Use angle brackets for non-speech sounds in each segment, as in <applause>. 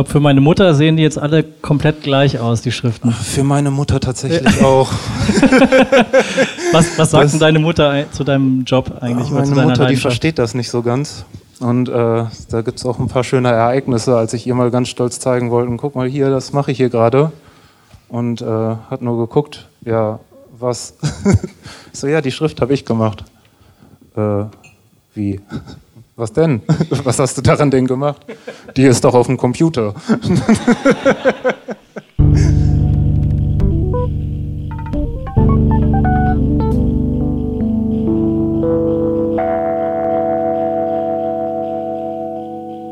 glaube, für meine Mutter sehen die jetzt alle komplett gleich aus, die Schriften. Für meine Mutter tatsächlich auch. <laughs> was, was sagt denn deine Mutter zu deinem Job eigentlich? Meine Mutter, die versteht das nicht so ganz. Und äh, da gibt es auch ein paar schöne Ereignisse, als ich ihr mal ganz stolz zeigen wollte, guck mal hier, das mache ich hier gerade. Und äh, hat nur geguckt, ja, was? <laughs> so, ja, die Schrift habe ich gemacht. Äh, wie? Was denn? <laughs> Was hast du daran denn gemacht? Die ist doch auf dem Computer. <laughs>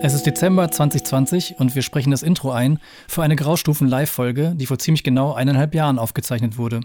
Es ist Dezember 2020 und wir sprechen das Intro ein für eine Graustufen-Live-Folge, die vor ziemlich genau eineinhalb Jahren aufgezeichnet wurde.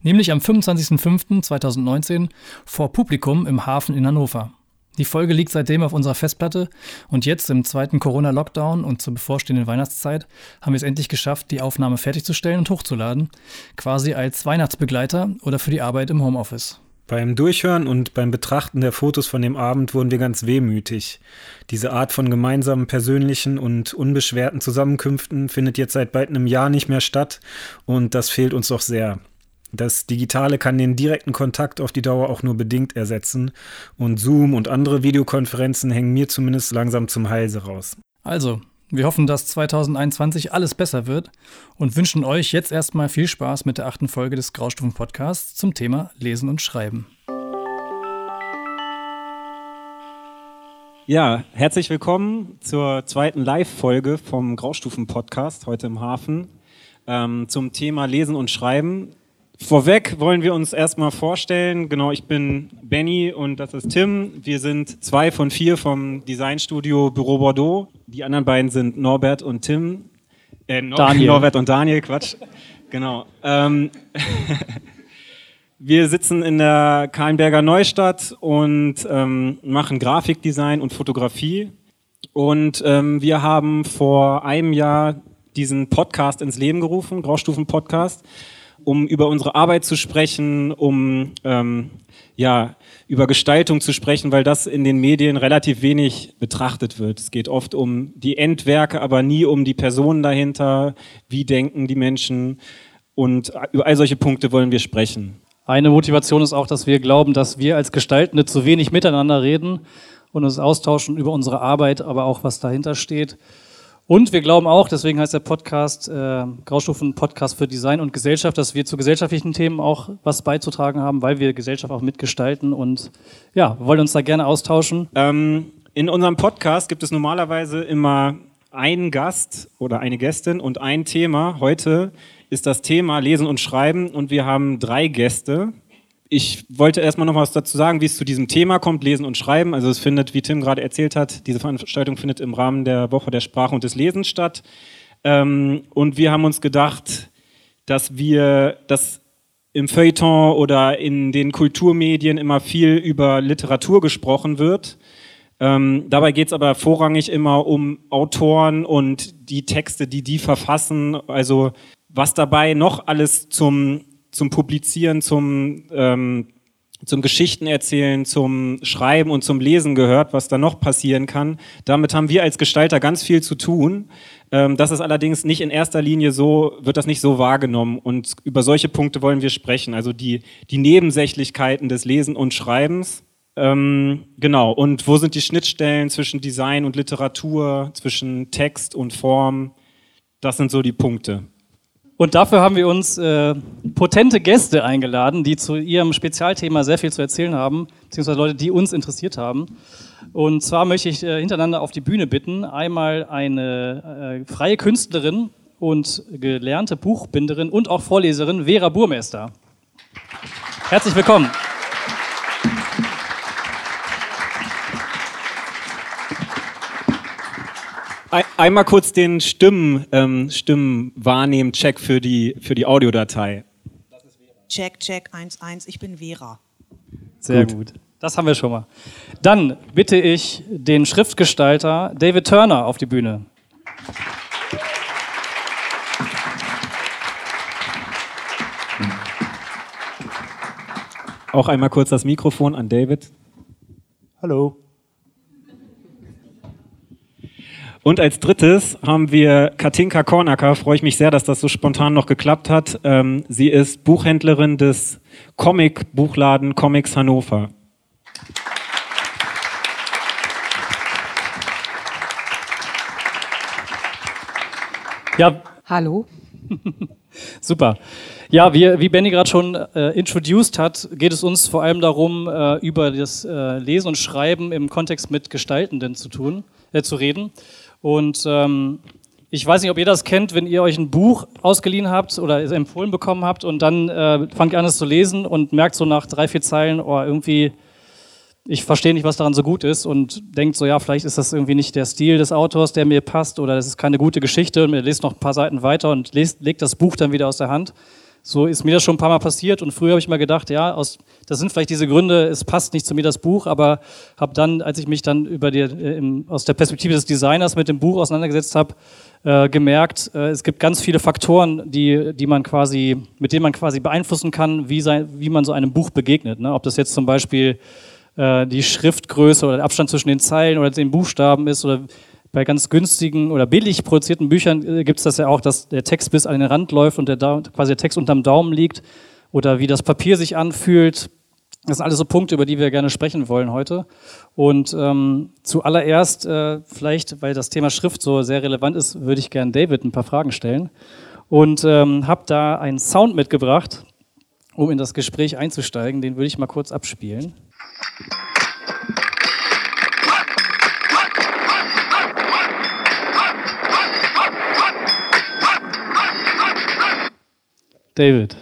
Nämlich am 25.05.2019 vor Publikum im Hafen in Hannover. Die Folge liegt seitdem auf unserer Festplatte und jetzt im zweiten Corona-Lockdown und zur bevorstehenden Weihnachtszeit haben wir es endlich geschafft, die Aufnahme fertigzustellen und hochzuladen, quasi als Weihnachtsbegleiter oder für die Arbeit im Homeoffice. Beim Durchhören und beim Betrachten der Fotos von dem Abend wurden wir ganz wehmütig. Diese Art von gemeinsamen persönlichen und unbeschwerten Zusammenkünften findet jetzt seit bald einem Jahr nicht mehr statt und das fehlt uns doch sehr. Das Digitale kann den direkten Kontakt auf die Dauer auch nur bedingt ersetzen und Zoom und andere Videokonferenzen hängen mir zumindest langsam zum Halse raus. Also, wir hoffen, dass 2021 alles besser wird und wünschen euch jetzt erstmal viel Spaß mit der achten Folge des Graustufen-Podcasts zum Thema Lesen und Schreiben. Ja, herzlich willkommen zur zweiten Live-Folge vom Graustufen-Podcast heute im Hafen ähm, zum Thema Lesen und Schreiben. Vorweg wollen wir uns erstmal vorstellen. Genau, ich bin Benny und das ist Tim. Wir sind zwei von vier vom Designstudio Büro Bordeaux. Die anderen beiden sind Norbert und Tim. Äh, Nor Daniel. Norbert und Daniel, Quatsch. <laughs> Genau. Ähm, <laughs> wir sitzen in der Kahlenberger Neustadt und ähm, machen Grafikdesign und Fotografie. Und ähm, wir haben vor einem Jahr diesen Podcast ins Leben gerufen, Graustufen-Podcast um über unsere Arbeit zu sprechen, um ähm, ja, über Gestaltung zu sprechen, weil das in den Medien relativ wenig betrachtet wird. Es geht oft um die Endwerke, aber nie um die Personen dahinter, wie denken die Menschen und über all solche Punkte wollen wir sprechen. Eine Motivation ist auch, dass wir glauben, dass wir als Gestaltende zu wenig miteinander reden und uns austauschen über unsere Arbeit, aber auch was dahinter steht. Und wir glauben auch, deswegen heißt der Podcast äh, Graustufen Podcast für Design und Gesellschaft, dass wir zu gesellschaftlichen Themen auch was beizutragen haben, weil wir Gesellschaft auch mitgestalten und ja, wollen uns da gerne austauschen. Ähm, in unserem Podcast gibt es normalerweise immer einen Gast oder eine Gästin und ein Thema. Heute ist das Thema Lesen und Schreiben und wir haben drei Gäste ich wollte erstmal noch was dazu sagen, wie es zu diesem Thema kommt, Lesen und Schreiben. Also es findet, wie Tim gerade erzählt hat, diese Veranstaltung findet im Rahmen der Woche der Sprache und des Lesens statt. Ähm, und wir haben uns gedacht, dass wir das im Feuilleton oder in den Kulturmedien immer viel über Literatur gesprochen wird. Ähm, dabei geht es aber vorrangig immer um Autoren und die Texte, die die verfassen. Also was dabei noch alles zum zum Publizieren, zum, ähm, zum Geschichtenerzählen, zum Schreiben und zum Lesen gehört, was da noch passieren kann. Damit haben wir als Gestalter ganz viel zu tun. Ähm, das ist allerdings nicht in erster Linie so, wird das nicht so wahrgenommen. Und über solche Punkte wollen wir sprechen. Also die, die Nebensächlichkeiten des Lesen und Schreibens. Ähm, genau. Und wo sind die Schnittstellen zwischen Design und Literatur, zwischen Text und Form? Das sind so die Punkte. Und dafür haben wir uns äh, potente Gäste eingeladen, die zu ihrem Spezialthema sehr viel zu erzählen haben, beziehungsweise Leute, die uns interessiert haben. Und zwar möchte ich äh, hintereinander auf die Bühne bitten. Einmal eine äh, freie Künstlerin und gelernte Buchbinderin und auch Vorleserin Vera Burmeister. Herzlich willkommen. Einmal kurz den Stimmen, ähm, Stimmenwahrnehmen-Check für die, für die Audiodatei. Check, check, 1-1, ich bin Vera. Sehr gut. gut. Das haben wir schon mal. Dann bitte ich den Schriftgestalter David Turner auf die Bühne. Auch einmal kurz das Mikrofon an David. Hallo. Und als drittes haben wir Katinka Kornacker. Freue ich mich sehr, dass das so spontan noch geklappt hat. Ähm, sie ist Buchhändlerin des Comic-Buchladen Comics Hannover. Ja. Hallo. <laughs> Super. Ja, wie, wie Benny gerade schon äh, introduced hat, geht es uns vor allem darum, äh, über das äh, Lesen und Schreiben im Kontext mit Gestaltenden zu tun, äh, zu reden. Und ähm, ich weiß nicht, ob ihr das kennt, wenn ihr euch ein Buch ausgeliehen habt oder empfohlen bekommen habt und dann äh, fangt ihr an, es zu lesen und merkt so nach drei, vier Zeilen, oh, irgendwie ich verstehe nicht, was daran so gut ist und denkt so, ja, vielleicht ist das irgendwie nicht der Stil des Autors, der mir passt oder das ist keine gute Geschichte und er liest noch ein paar Seiten weiter und lest, legt das Buch dann wieder aus der Hand. So ist mir das schon ein paar Mal passiert und früher habe ich mal gedacht, ja, aus, das sind vielleicht diese Gründe, es passt nicht zu mir das Buch, aber habe dann, als ich mich dann über die, äh, im, aus der Perspektive des Designers mit dem Buch auseinandergesetzt habe, äh, gemerkt, äh, es gibt ganz viele Faktoren, die, die man quasi, mit denen man quasi beeinflussen kann, wie, sein, wie man so einem Buch begegnet. Ne? Ob das jetzt zum Beispiel äh, die Schriftgröße oder der Abstand zwischen den Zeilen oder den Buchstaben ist oder bei ganz günstigen oder billig produzierten Büchern äh, gibt es das ja auch, dass der Text bis an den Rand läuft und der quasi der Text unterm Daumen liegt oder wie das Papier sich anfühlt. Das sind alles so Punkte, über die wir gerne sprechen wollen heute. Und ähm, zuallererst, äh, vielleicht, weil das Thema Schrift so sehr relevant ist, würde ich gerne David ein paar Fragen stellen. Und ähm, habe da einen Sound mitgebracht, um in das Gespräch einzusteigen. Den würde ich mal kurz abspielen. David,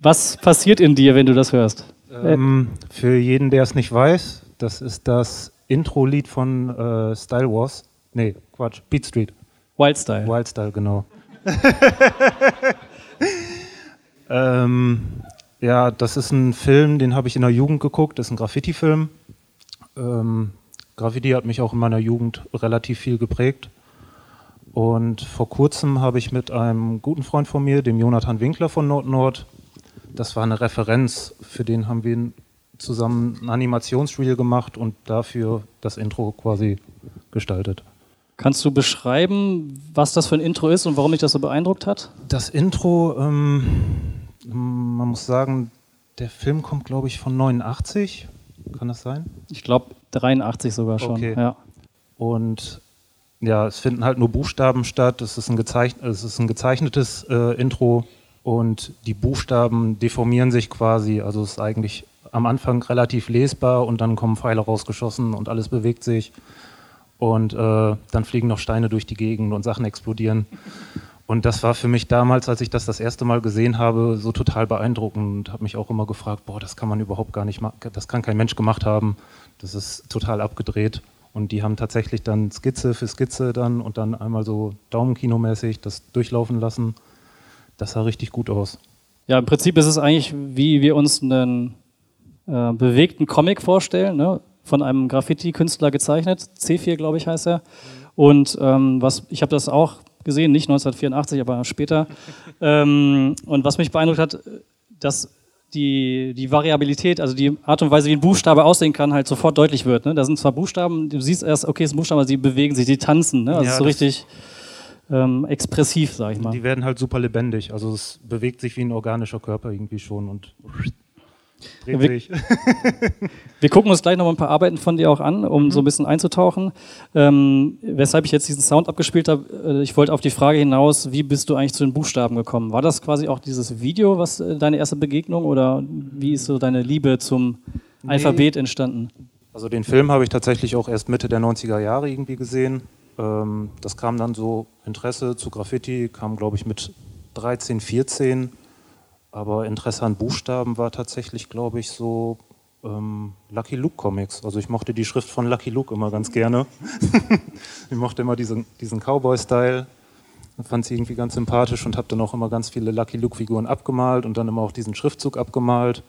was passiert in dir, wenn du das hörst? Ähm, für jeden, der es nicht weiß, das ist das Intro-Lied von äh, Style Wars. Nee, Quatsch, Beat Street. Wild Style. Wild Style, genau. <laughs> ähm, ja, das ist ein Film, den habe ich in der Jugend geguckt. Das ist ein Graffiti-Film. Ähm, Graffiti hat mich auch in meiner Jugend relativ viel geprägt. Und vor kurzem habe ich mit einem guten Freund von mir, dem Jonathan Winkler von Nord-Nord, das war eine Referenz, für den haben wir zusammen ein Animationsreel gemacht und dafür das Intro quasi gestaltet. Kannst du beschreiben, was das für ein Intro ist und warum mich das so beeindruckt hat? Das Intro, ähm, man muss sagen, der Film kommt, glaube ich, von 89. Kann das sein? Ich glaube 83 sogar schon. Okay. Ja. Und ja, es finden halt nur Buchstaben statt. Es ist ein, gezeichn es ist ein gezeichnetes äh, Intro und die Buchstaben deformieren sich quasi. Also es ist eigentlich am Anfang relativ lesbar und dann kommen Pfeile rausgeschossen und alles bewegt sich. Und äh, dann fliegen noch Steine durch die Gegend und Sachen explodieren. Und das war für mich damals, als ich das das erste Mal gesehen habe, so total beeindruckend und habe mich auch immer gefragt, boah, das kann man überhaupt gar nicht machen, das kann kein Mensch gemacht haben. Das ist total abgedreht. Und die haben tatsächlich dann Skizze für Skizze dann und dann einmal so Daumenkinomäßig das durchlaufen lassen. Das sah richtig gut aus. Ja, im Prinzip ist es eigentlich, wie wir uns einen äh, bewegten Comic vorstellen, ne? von einem Graffiti-Künstler gezeichnet. C4, glaube ich, heißt er. Und ähm, was, ich habe das auch gesehen, nicht 1984, aber später. <laughs> ähm, und was mich beeindruckt hat, dass die, die Variabilität, also die Art und Weise, wie ein Buchstabe aussehen kann, halt sofort deutlich wird. Ne? Da sind zwar Buchstaben, du siehst erst, okay, es ist ein Buchstabe, aber sie bewegen sich, sie tanzen. Ne? Also ja, so richtig ähm, expressiv, sag ich mal. Die werden halt super lebendig. Also es bewegt sich wie ein organischer Körper irgendwie schon und Dreht wir, sich. <laughs> wir gucken uns gleich noch ein paar Arbeiten von dir auch an, um mhm. so ein bisschen einzutauchen. Ähm, weshalb ich jetzt diesen Sound abgespielt habe, äh, ich wollte auf die Frage hinaus, wie bist du eigentlich zu den Buchstaben gekommen? War das quasi auch dieses Video, was äh, deine erste Begegnung oder wie ist so deine Liebe zum nee. Alphabet entstanden? Also den Film habe ich tatsächlich auch erst Mitte der 90er Jahre irgendwie gesehen. Ähm, das kam dann so Interesse zu Graffiti, kam glaube ich mit 13, 14 aber Interesse an Buchstaben war tatsächlich, glaube ich, so ähm, Lucky Luke Comics. Also ich mochte die Schrift von Lucky Luke immer ganz gerne. <laughs> ich mochte immer diesen, diesen Cowboy-Style. Fand sie irgendwie ganz sympathisch und habe dann auch immer ganz viele Lucky Luke-Figuren abgemalt und dann immer auch diesen Schriftzug abgemalt.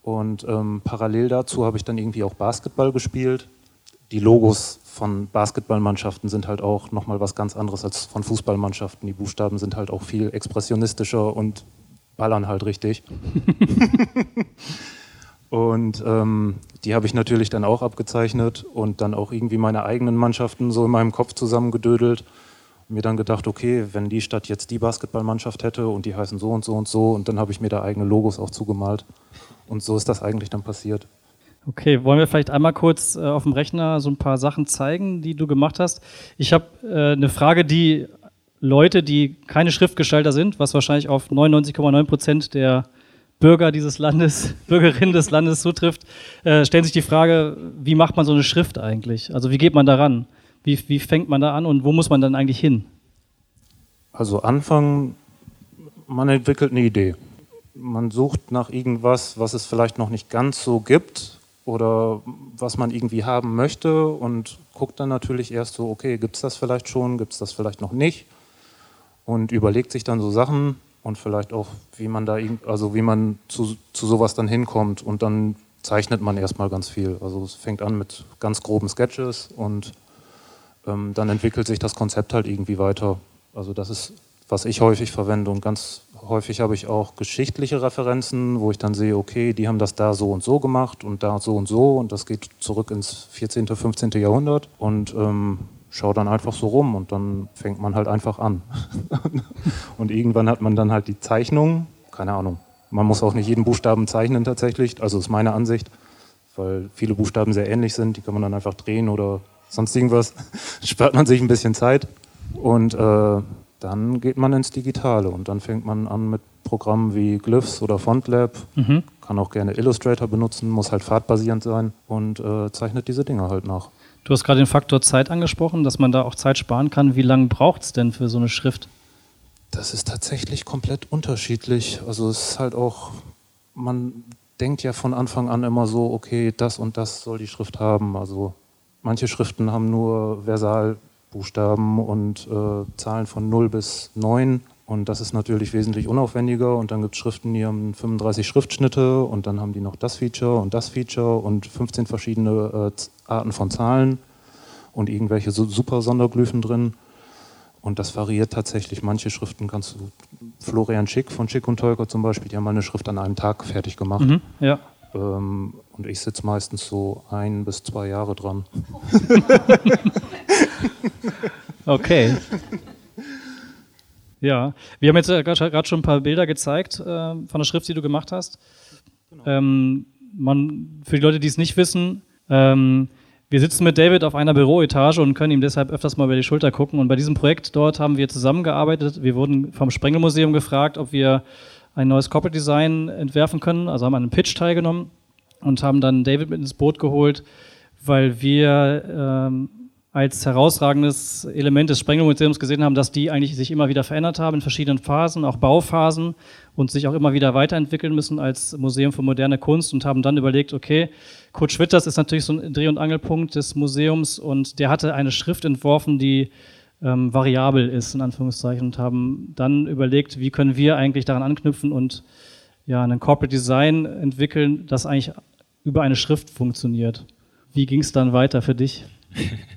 Und ähm, parallel dazu habe ich dann irgendwie auch Basketball gespielt. Die Logos von Basketballmannschaften sind halt auch nochmal was ganz anderes als von Fußballmannschaften. Die Buchstaben sind halt auch viel expressionistischer und ballern halt richtig. <laughs> Und ähm, die habe ich natürlich dann auch abgezeichnet und dann auch irgendwie meine eigenen Mannschaften so in meinem Kopf zusammengedödelt. Und mir dann gedacht, okay, wenn die Stadt jetzt die Basketballmannschaft hätte und die heißen so und so und so, und dann habe ich mir da eigene Logos auch zugemalt. Und so ist das eigentlich dann passiert. Okay, wollen wir vielleicht einmal kurz äh, auf dem Rechner so ein paar Sachen zeigen, die du gemacht hast? Ich habe äh, eine Frage, die Leute, die keine Schriftgestalter sind, was wahrscheinlich auf 99,9 Prozent der Bürger dieses Landes, <laughs> Bürgerinnen des Landes zutrifft, äh, stellen sich die Frage, wie macht man so eine Schrift eigentlich? Also wie geht man daran? Wie, wie fängt man da an und wo muss man dann eigentlich hin? Also anfangen, man entwickelt eine Idee. Man sucht nach irgendwas, was es vielleicht noch nicht ganz so gibt oder was man irgendwie haben möchte und guckt dann natürlich erst so, okay, gibt es das vielleicht schon, gibt es das vielleicht noch nicht und überlegt sich dann so Sachen, und vielleicht auch, wie man da, also wie man zu, zu sowas dann hinkommt und dann zeichnet man erstmal ganz viel. Also es fängt an mit ganz groben Sketches und ähm, dann entwickelt sich das Konzept halt irgendwie weiter. Also das ist, was ich häufig verwende und ganz häufig habe ich auch geschichtliche Referenzen, wo ich dann sehe, okay, die haben das da so und so gemacht und da so und so und das geht zurück ins 14., 15. Jahrhundert und ähm, schau dann einfach so rum und dann fängt man halt einfach an. <laughs> und irgendwann hat man dann halt die Zeichnung, keine Ahnung. Man muss auch nicht jeden Buchstaben zeichnen tatsächlich, also ist meine Ansicht, weil viele Buchstaben sehr ähnlich sind, die kann man dann einfach drehen oder sonst irgendwas. <laughs> Spart man sich ein bisschen Zeit und äh, dann geht man ins Digitale und dann fängt man an mit Programmen wie Glyphs oder FontLab, mhm. kann auch gerne Illustrator benutzen, muss halt fahrtbasierend sein und äh, zeichnet diese Dinge halt nach. Du hast gerade den Faktor Zeit angesprochen, dass man da auch Zeit sparen kann. Wie lange braucht es denn für so eine Schrift? Das ist tatsächlich komplett unterschiedlich. Also es ist halt auch, man denkt ja von Anfang an immer so, okay, das und das soll die Schrift haben. Also manche Schriften haben nur Versalbuchstaben und äh, Zahlen von 0 bis 9 und das ist natürlich wesentlich unaufwendiger. Und dann gibt es Schriften, die haben 35 Schriftschnitte und dann haben die noch das Feature und das Feature und 15 verschiedene äh, Arten von Zahlen und irgendwelche so super Sonderglyphen drin. Und das variiert tatsächlich. Manche Schriften kannst du, Florian Schick von Schick und Tolker zum Beispiel, die haben mal eine Schrift an einem Tag fertig gemacht. Mhm, ja. Ähm, und ich sitze meistens so ein bis zwei Jahre dran. <laughs> okay. Ja, wir haben jetzt äh, gerade schon ein paar Bilder gezeigt äh, von der Schrift, die du gemacht hast. Genau. Ähm, man, für die Leute, die es nicht wissen, ähm, wir sitzen mit David auf einer Büroetage und können ihm deshalb öfters mal über die Schulter gucken. Und bei diesem Projekt dort haben wir zusammengearbeitet. Wir wurden vom Sprengelmuseum gefragt, ob wir ein neues Corporate Design entwerfen können. Also haben an einem Pitch teilgenommen und haben dann David mit ins Boot geholt, weil wir ähm, als herausragendes Element des Sprengelmuseums gesehen haben, dass die eigentlich sich immer wieder verändert haben in verschiedenen Phasen, auch Bauphasen und sich auch immer wieder weiterentwickeln müssen als Museum für moderne Kunst und haben dann überlegt, okay, Kurt Schwitters ist natürlich so ein Dreh- und Angelpunkt des Museums und der hatte eine Schrift entworfen, die ähm, variabel ist, in Anführungszeichen, und haben dann überlegt, wie können wir eigentlich daran anknüpfen und ja, ein Corporate Design entwickeln, das eigentlich über eine Schrift funktioniert. Wie ging es dann weiter für dich? <laughs>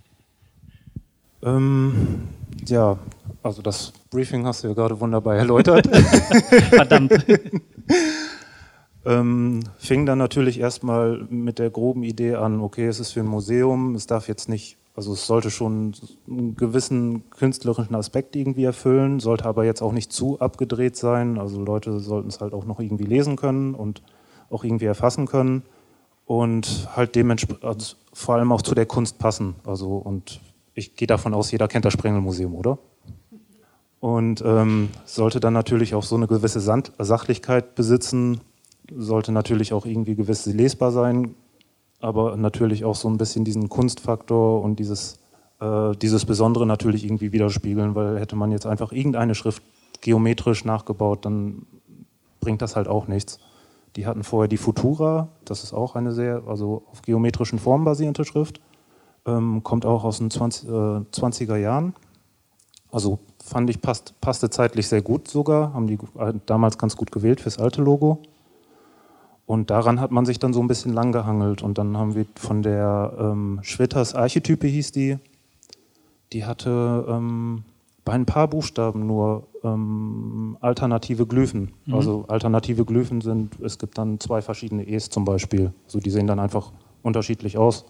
Ähm, ja, also das Briefing hast du ja gerade wunderbar erläutert. <laughs> Verdammt. <laughs> ähm, fing dann natürlich erstmal mit der groben Idee an, okay, es ist für ein Museum, es darf jetzt nicht, also es sollte schon einen gewissen künstlerischen Aspekt irgendwie erfüllen, sollte aber jetzt auch nicht zu abgedreht sein. Also Leute sollten es halt auch noch irgendwie lesen können und auch irgendwie erfassen können und halt dementsprechend also vor allem auch zu der Kunst passen. Also und ich gehe davon aus, jeder kennt das Sprengelmuseum, oder? Und ähm, sollte dann natürlich auch so eine gewisse Sand Sachlichkeit besitzen, sollte natürlich auch irgendwie gewiss lesbar sein, aber natürlich auch so ein bisschen diesen Kunstfaktor und dieses, äh, dieses Besondere natürlich irgendwie widerspiegeln, weil hätte man jetzt einfach irgendeine Schrift geometrisch nachgebaut, dann bringt das halt auch nichts. Die hatten vorher die Futura, das ist auch eine sehr, also auf geometrischen Formen basierende Schrift ähm, kommt auch aus den 20, äh, 20er Jahren. Also fand ich, passt, passte zeitlich sehr gut sogar, haben die äh, damals ganz gut gewählt fürs alte Logo. Und daran hat man sich dann so ein bisschen lang gehangelt. Und dann haben wir von der ähm, Schwitters Archetype hieß die, die hatte ähm, bei ein paar Buchstaben nur ähm, alternative Glyphen. Mhm. Also alternative Glyphen sind, es gibt dann zwei verschiedene E's zum Beispiel. Also die sehen dann einfach unterschiedlich aus,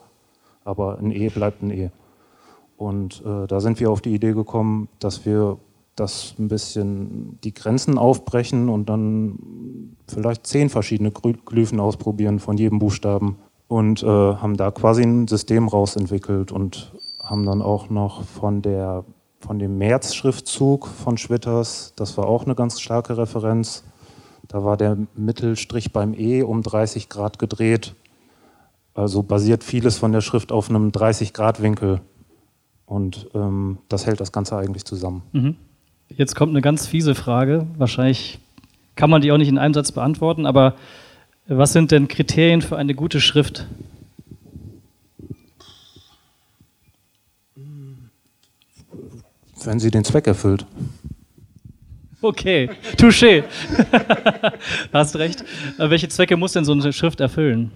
aber ein E bleibt ein E. Und äh, da sind wir auf die Idee gekommen, dass wir das ein bisschen die Grenzen aufbrechen und dann vielleicht zehn verschiedene Glyphen ausprobieren von jedem Buchstaben und äh, haben da quasi ein System rausentwickelt und haben dann auch noch von der von dem März-Schriftzug von Schwitters, das war auch eine ganz starke Referenz. Da war der Mittelstrich beim E um 30 Grad gedreht. Also basiert vieles von der Schrift auf einem 30-Grad-Winkel. Und ähm, das hält das Ganze eigentlich zusammen. Mhm. Jetzt kommt eine ganz fiese Frage. Wahrscheinlich kann man die auch nicht in einem Satz beantworten, aber was sind denn Kriterien für eine gute Schrift? Wenn sie den Zweck erfüllt. Okay, touché. <laughs> Hast recht. Welche Zwecke muss denn so eine Schrift erfüllen?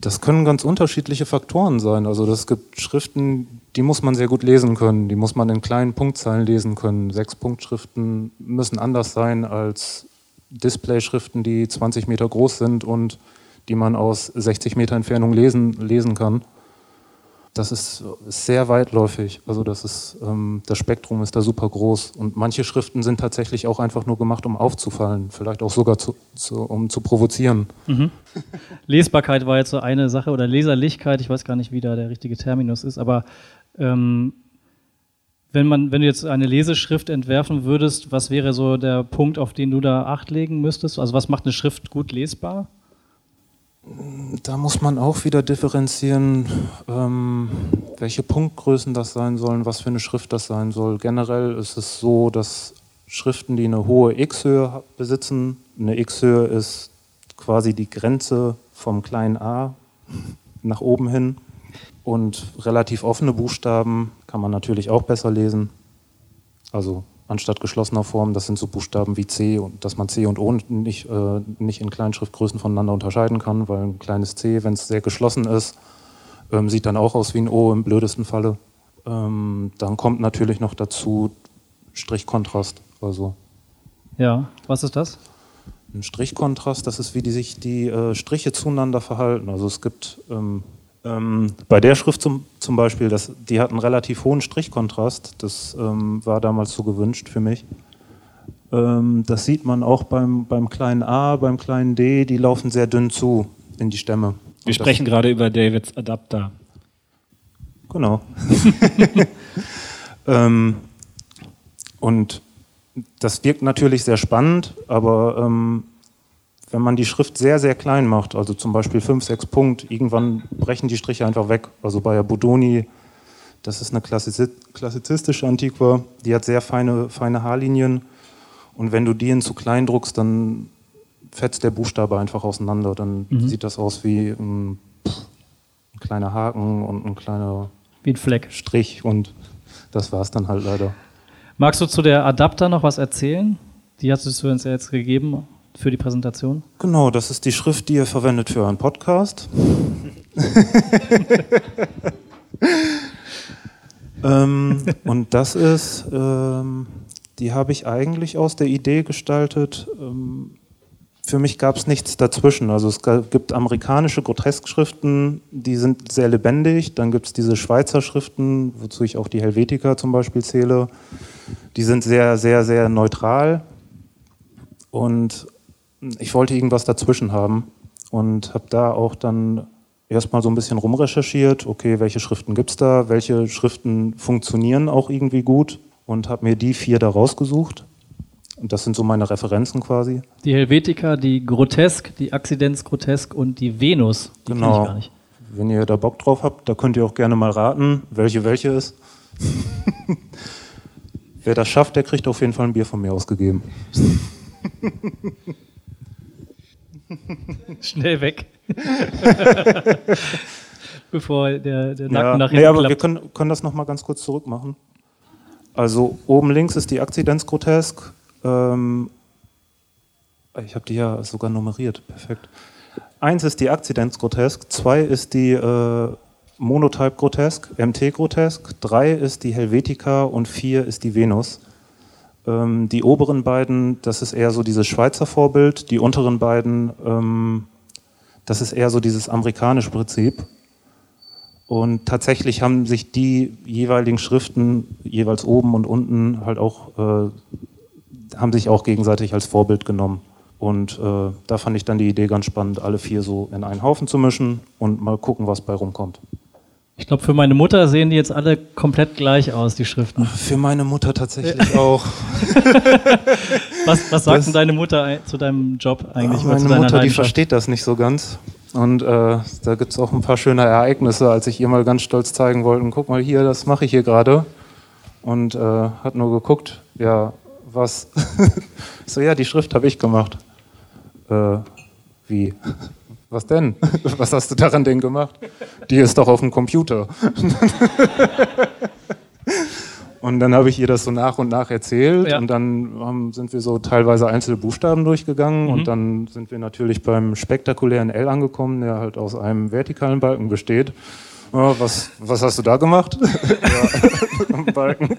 Das können ganz unterschiedliche Faktoren sein. Also es gibt Schriften, die muss man sehr gut lesen können. Die muss man in kleinen Punktzeilen lesen können. Sechs Punktschriften müssen anders sein als Displayschriften, die 20 Meter groß sind und die man aus 60 Meter Entfernung lesen, lesen kann das ist sehr weitläufig. Also das ist, ähm, das Spektrum ist da super groß. Und manche Schriften sind tatsächlich auch einfach nur gemacht, um aufzufallen, vielleicht auch sogar zu, zu, um zu provozieren. Mhm. <laughs> Lesbarkeit war jetzt so eine Sache oder Leserlichkeit, ich weiß gar nicht, wie da der richtige Terminus ist, aber ähm, wenn, man, wenn du jetzt eine Leseschrift entwerfen würdest, was wäre so der Punkt, auf den du da Acht legen müsstest? Also was macht eine Schrift gut lesbar? Da muss man auch wieder differenzieren, ähm, welche Punktgrößen das sein sollen, was für eine Schrift das sein soll. Generell ist es so, dass Schriften, die eine hohe X-Höhe besitzen, eine X-Höhe ist quasi die Grenze vom kleinen a nach oben hin. Und relativ offene Buchstaben kann man natürlich auch besser lesen. Also anstatt geschlossener Form. Das sind so Buchstaben wie C und dass man C und O nicht, äh, nicht in Kleinschriftgrößen voneinander unterscheiden kann, weil ein kleines C, wenn es sehr geschlossen ist, ähm, sieht dann auch aus wie ein O im blödesten Falle. Ähm, dann kommt natürlich noch dazu Strichkontrast. Also ja, was ist das? Ein Strichkontrast, das ist, wie die sich die äh, Striche zueinander verhalten. Also es gibt ähm, ähm, bei der Schrift zum, zum Beispiel, das, die hat einen relativ hohen Strichkontrast. Das ähm, war damals so gewünscht für mich. Ähm, das sieht man auch beim, beim kleinen a, beim kleinen d, die laufen sehr dünn zu in die Stämme. Wir sprechen gerade über Davids Adapter. Genau. <laughs> ähm, und das wirkt natürlich sehr spannend, aber ähm, wenn man die Schrift sehr, sehr klein macht, also zum Beispiel 5, 6 Punkt, irgendwann brechen die Striche einfach weg. Also bei der Bodoni, das ist eine klassizistische Antiqua, die hat sehr feine, feine Haarlinien. Und wenn du die in zu klein druckst, dann fetzt der Buchstabe einfach auseinander. Dann mhm. sieht das aus wie ein, ein, kleiner Haken und ein kleiner wie ein Fleck. Strich. Und das war es dann halt leider. Magst du zu der Adapter noch was erzählen? Die hast du uns ja jetzt gegeben für die Präsentation? Genau, das ist die Schrift, die ihr verwendet für einen Podcast. <laughs> ähm, und das ist, ähm, die habe ich eigentlich aus der Idee gestaltet. Ähm, für mich gab es nichts dazwischen. Also es gibt amerikanische Grotesk-Schriften, die sind sehr lebendig. Dann gibt es diese Schweizer Schriften, wozu ich auch die Helvetica zum Beispiel zähle. Die sind sehr, sehr, sehr neutral. Und ich wollte irgendwas dazwischen haben und habe da auch dann erstmal so ein bisschen rumrecherchiert, okay, welche Schriften gibt es da, welche Schriften funktionieren auch irgendwie gut und habe mir die vier da rausgesucht. Und das sind so meine Referenzen quasi. Die Helvetica, die Grotesk, die Accidens Grotesk und die Venus. Die genau. Ich gar nicht. Wenn ihr da Bock drauf habt, da könnt ihr auch gerne mal raten, welche welche ist. <laughs> Wer das schafft, der kriegt auf jeden Fall ein Bier von mir ausgegeben. <laughs> <laughs> Schnell weg. <laughs> Bevor der, der Nacken ja, nach hinten Nee, aber klappt. wir können, können das nochmal ganz kurz zurück machen. Also oben links ist die Akzidenz grotesk. Ähm, ich habe die ja sogar nummeriert. Perfekt. Eins ist die Akzidenz grotesk, zwei ist die äh, Monotype Grotesk, MT Grotesk, 3 ist die Helvetica und 4 ist die Venus. Ähm, die oberen beiden, das ist eher so dieses Schweizer Vorbild, die unteren beiden, ähm, das ist eher so dieses amerikanische Prinzip. Und tatsächlich haben sich die jeweiligen Schriften jeweils oben und unten halt auch, äh, haben sich auch gegenseitig als Vorbild genommen. Und äh, da fand ich dann die Idee ganz spannend, alle vier so in einen Haufen zu mischen und mal gucken, was bei rumkommt. Ich glaube, für meine Mutter sehen die jetzt alle komplett gleich aus, die Schriften. Für meine Mutter tatsächlich auch. <laughs> was, was sagt das, denn deine Mutter zu deinem Job eigentlich? Meine Mutter, die versteht das nicht so ganz. Und äh, da gibt es auch ein paar schöne Ereignisse, als ich ihr mal ganz stolz zeigen wollte, guck mal hier, das mache ich hier gerade. Und äh, hat nur geguckt, ja, was? <laughs> so, ja, die Schrift habe ich gemacht. Äh, wie? Was denn? <laughs> Was hast du daran denn gemacht? Die ist doch auf dem Computer. <laughs> Und dann habe ich ihr das so nach und nach erzählt ja. und dann haben, sind wir so teilweise einzelne Buchstaben durchgegangen mhm. und dann sind wir natürlich beim spektakulären L angekommen, der halt aus einem vertikalen Balken besteht. Oh, was, was hast du da gemacht? <laughs> ja, Balken.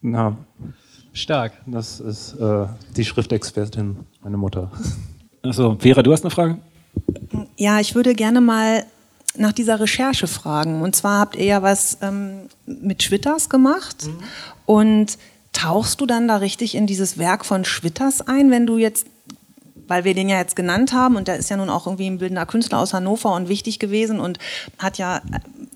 Na. Stark. Das ist äh, die Schriftexpertin, meine Mutter. Achso, Vera, du hast eine Frage? Ja, ich würde gerne mal nach dieser Recherche fragen. Und zwar habt ihr ja was ähm, mit Schwitters gemacht. Mhm. Und tauchst du dann da richtig in dieses Werk von Schwitters ein, wenn du jetzt, weil wir den ja jetzt genannt haben und der ist ja nun auch irgendwie ein bildender Künstler aus Hannover und wichtig gewesen und hat ja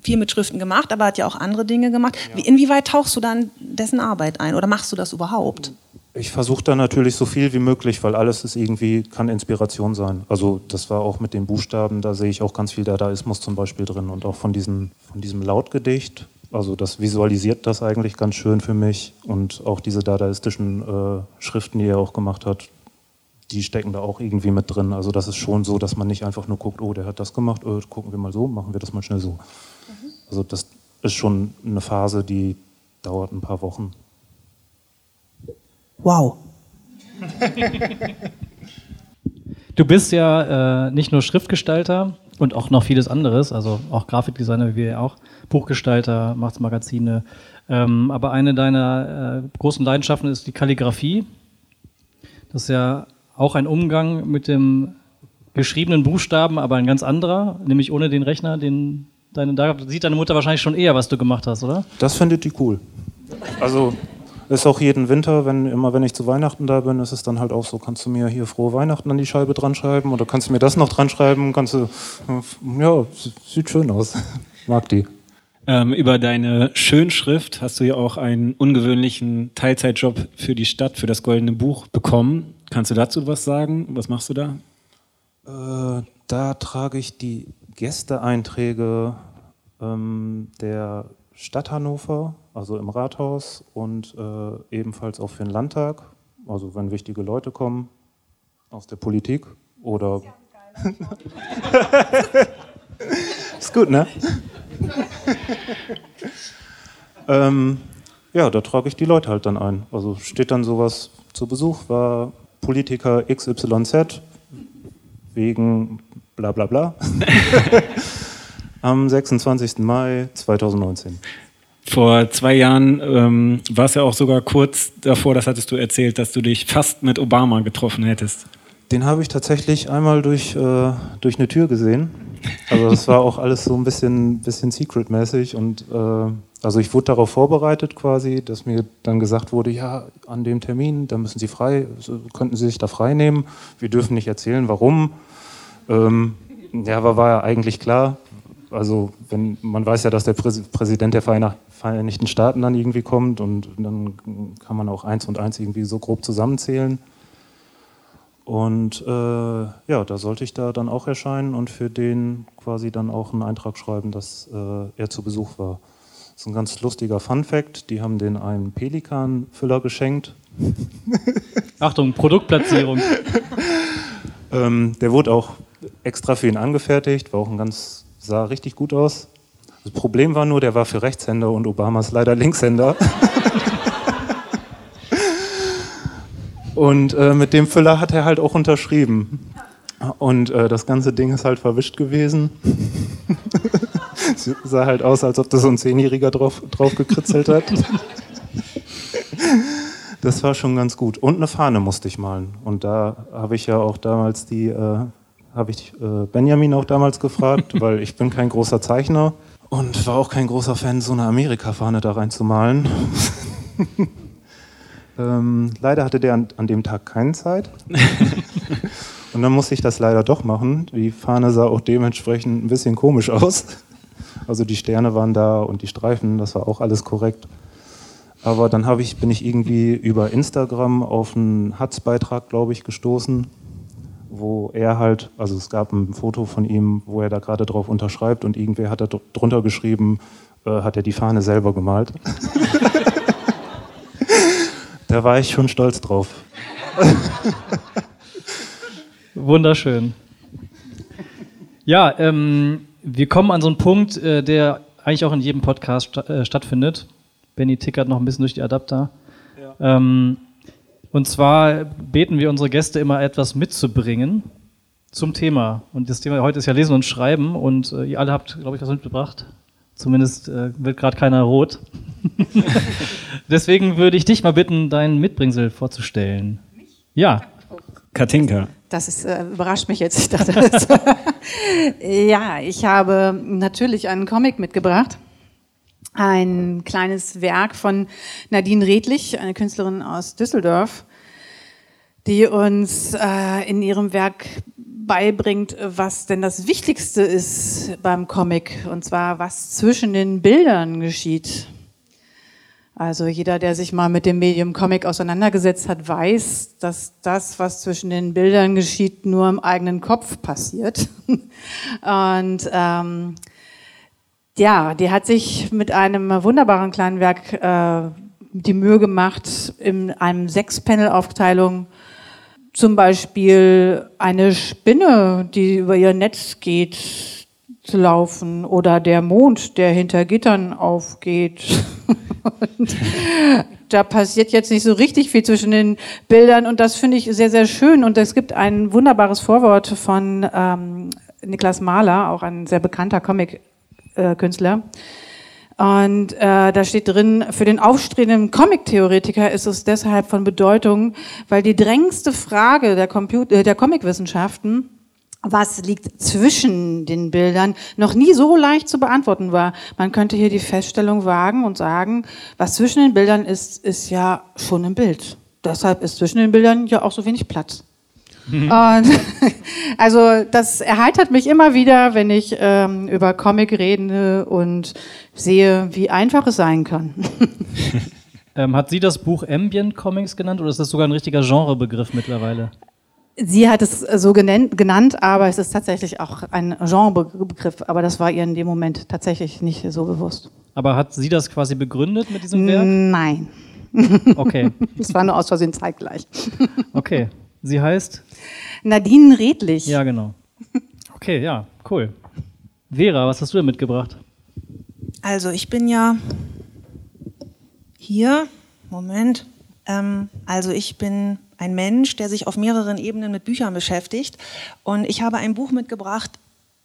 viel mit Schriften gemacht, aber hat ja auch andere Dinge gemacht. Ja. Inwieweit tauchst du dann dessen Arbeit ein oder machst du das überhaupt? Ich versuche da natürlich so viel wie möglich, weil alles ist irgendwie, kann Inspiration sein. Also das war auch mit den Buchstaben, da sehe ich auch ganz viel Dadaismus zum Beispiel drin und auch von diesem, von diesem Lautgedicht. Also das visualisiert das eigentlich ganz schön für mich und auch diese dadaistischen äh, Schriften, die er auch gemacht hat, die stecken da auch irgendwie mit drin. Also das ist schon so, dass man nicht einfach nur guckt, oh, der hat das gemacht, oh, gucken wir mal so, machen wir das mal schnell so. Mhm. Also das ist schon eine Phase, die dauert ein paar Wochen. Wow. Du bist ja äh, nicht nur Schriftgestalter und auch noch vieles anderes, also auch Grafikdesigner wie wir auch, Buchgestalter, machst Magazine. Ähm, aber eine deiner äh, großen Leidenschaften ist die Kalligrafie. Das ist ja auch ein Umgang mit dem geschriebenen Buchstaben, aber ein ganz anderer, nämlich ohne den Rechner, den deine, da sieht deine Mutter wahrscheinlich schon eher, was du gemacht hast, oder? Das findet die cool. Also ist auch jeden Winter, wenn immer wenn ich zu Weihnachten da bin, ist es dann halt auch so, kannst du mir hier frohe Weihnachten an die Scheibe dran schreiben oder kannst du mir das noch dran schreiben? Kannst du, ja, sieht schön aus. <laughs> Mag die. Ähm, über deine Schönschrift hast du ja auch einen ungewöhnlichen Teilzeitjob für die Stadt, für das Goldene Buch bekommen. Kannst du dazu was sagen? Was machst du da? Äh, da trage ich die Gästeeinträge ähm, der Stadt Hannover also im Rathaus und äh, ebenfalls auch für den Landtag, also wenn wichtige Leute kommen aus der Politik oder. <laughs> Ist gut, ne? ähm, ja, da trage ich die Leute halt dann ein. Also steht dann sowas zu Besuch, war Politiker XYZ wegen bla bla bla <laughs> am 26. Mai 2019. Vor zwei Jahren ähm, war es ja auch sogar kurz davor, das hattest du erzählt, dass du dich fast mit Obama getroffen hättest. Den habe ich tatsächlich einmal durch, äh, durch eine Tür gesehen. Also das war auch alles so ein bisschen, bisschen secret-mäßig und äh, also ich wurde darauf vorbereitet quasi, dass mir dann gesagt wurde, ja, an dem Termin, da müssen Sie frei, könnten Sie sich da frei nehmen. Wir dürfen nicht erzählen, warum. Ähm, ja, aber war ja eigentlich klar. Also wenn man weiß ja, dass der Präsident der Vereinigten Staaten dann irgendwie kommt und dann kann man auch eins und eins irgendwie so grob zusammenzählen. Und äh, ja, da sollte ich da dann auch erscheinen und für den quasi dann auch einen Eintrag schreiben, dass äh, er zu Besuch war. Das ist ein ganz lustiger Fun-Fact. Die haben den einen Pelikan-Füller geschenkt. <laughs> Achtung, Produktplatzierung. ähm, der wurde auch extra für ihn angefertigt, war auch ein ganz, sah richtig gut aus. Das Problem war nur, der war für Rechtshänder und Obama ist leider Linkshänder. und äh, mit dem Füller hat er halt auch unterschrieben. Und äh, das ganze Ding ist halt verwischt gewesen. <laughs> sah halt aus, als ob da so ein Zehnjähriger drauf, drauf gekritzelt hat. Das war schon ganz gut. Und eine Fahne musste ich malen. Und da habe ich ja auch damals die, äh, habe ich äh, Benjamin auch damals gefragt, <laughs> weil ich bin kein großer Zeichner und war auch kein großer Fan, so eine Amerika-Fahne da reinzumalen. <laughs> ähm, leider hatte der an, an dem Tag keine Zeit. <laughs> und dann musste ich das leider doch machen. Die Fahne sah auch dementsprechend ein bisschen komisch aus. Also die Sterne waren da und die Streifen, das war auch alles korrekt. Aber dann ich, bin ich irgendwie über Instagram auf einen Hatz-Beitrag, glaube ich, gestoßen, wo er halt, also es gab ein Foto von ihm, wo er da gerade drauf unterschreibt und irgendwer hat da drunter geschrieben, äh, hat er die Fahne selber gemalt. <laughs> da war ich schon stolz drauf. <laughs> Wunderschön. Ja, ähm, wir kommen an so einen Punkt, äh, der eigentlich auch in jedem Podcast sta äh, stattfindet. Benny tickert noch ein bisschen durch die Adapter. Ja. Ähm, und zwar beten wir unsere Gäste immer etwas mitzubringen zum Thema. Und das Thema heute ist ja Lesen und Schreiben. Und äh, ihr alle habt, glaube ich, was mitgebracht. Zumindest äh, wird gerade keiner rot. <laughs> Deswegen würde ich dich mal bitten, deinen Mitbringsel vorzustellen. Mich? Ja. Katinka. Das ist, äh, überrascht mich jetzt. Ich dachte, das <laughs> ja, ich habe natürlich einen Comic mitgebracht ein kleines Werk von Nadine Redlich, eine Künstlerin aus Düsseldorf, die uns äh, in ihrem Werk beibringt, was denn das Wichtigste ist beim Comic, und zwar was zwischen den Bildern geschieht. Also jeder, der sich mal mit dem Medium Comic auseinandergesetzt hat, weiß, dass das, was zwischen den Bildern geschieht, nur im eigenen Kopf passiert. <laughs> und ähm, ja, die hat sich mit einem wunderbaren kleinen Werk äh, die Mühe gemacht, in einem Sechs-Panel-Aufteilung zum Beispiel eine Spinne, die über ihr Netz geht, zu laufen oder der Mond, der hinter Gittern aufgeht. <laughs> da passiert jetzt nicht so richtig viel zwischen den Bildern und das finde ich sehr, sehr schön. Und es gibt ein wunderbares Vorwort von ähm, Niklas Mahler, auch ein sehr bekannter Comic äh, Künstler. Und äh, da steht drin, für den aufstrebenden Comic-Theoretiker ist es deshalb von Bedeutung, weil die drängendste Frage der, Computer, äh, der Comicwissenschaften, was liegt zwischen den Bildern, noch nie so leicht zu beantworten war. Man könnte hier die Feststellung wagen und sagen, was zwischen den Bildern ist, ist ja schon ein Bild. Deshalb ist zwischen den Bildern ja auch so wenig Platz. Mhm. <laughs> Also das erheitert mich immer wieder, wenn ich ähm, über Comic rede und sehe, wie einfach es sein kann. <laughs> ähm, hat sie das Buch Ambient Comics genannt oder ist das sogar ein richtiger Genrebegriff mittlerweile? Sie hat es so genannt, genannt, aber es ist tatsächlich auch ein Genrebegriff. Aber das war ihr in dem Moment tatsächlich nicht so bewusst. Aber hat sie das quasi begründet mit diesem Werk? Nein. Okay. <laughs> Es war nur aus Versehen zeitgleich. Okay. Sie heißt? Nadine Redlich. Ja, genau. Okay, ja, cool. Vera, was hast du denn mitgebracht? Also ich bin ja hier, Moment, ähm, also ich bin ein Mensch, der sich auf mehreren Ebenen mit Büchern beschäftigt und ich habe ein Buch mitgebracht,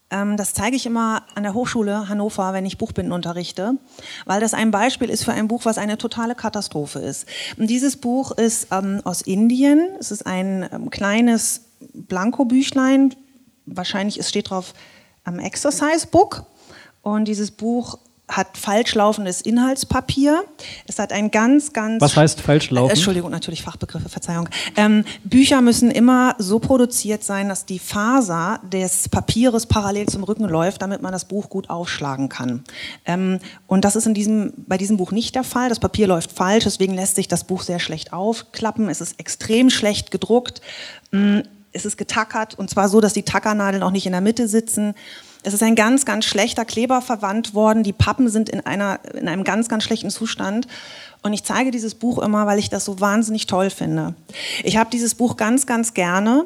das zeige ich immer an der Hochschule Hannover, wenn ich Buchbinden unterrichte, weil das ein Beispiel ist für ein Buch, was eine totale Katastrophe ist. Und dieses Buch ist ähm, aus Indien. Es ist ein ähm, kleines Blankobüchlein. Wahrscheinlich es steht drauf ähm, Exercise Book. Und dieses Buch hat falsch laufendes Inhaltspapier. Es hat ein ganz, ganz. Was heißt falsch laufen? Äh, Entschuldigung, natürlich Fachbegriffe, Verzeihung. Ähm, Bücher müssen immer so produziert sein, dass die Faser des Papieres parallel zum Rücken läuft, damit man das Buch gut aufschlagen kann. Ähm, und das ist in diesem, bei diesem Buch nicht der Fall. Das Papier läuft falsch, deswegen lässt sich das Buch sehr schlecht aufklappen. Es ist extrem schlecht gedruckt. Mm, es ist getackert und zwar so, dass die Tackernadeln auch nicht in der Mitte sitzen. Es ist ein ganz, ganz schlechter Kleber verwandt worden. Die Pappen sind in, einer, in einem ganz, ganz schlechten Zustand. Und ich zeige dieses Buch immer, weil ich das so wahnsinnig toll finde. Ich habe dieses Buch ganz, ganz gerne.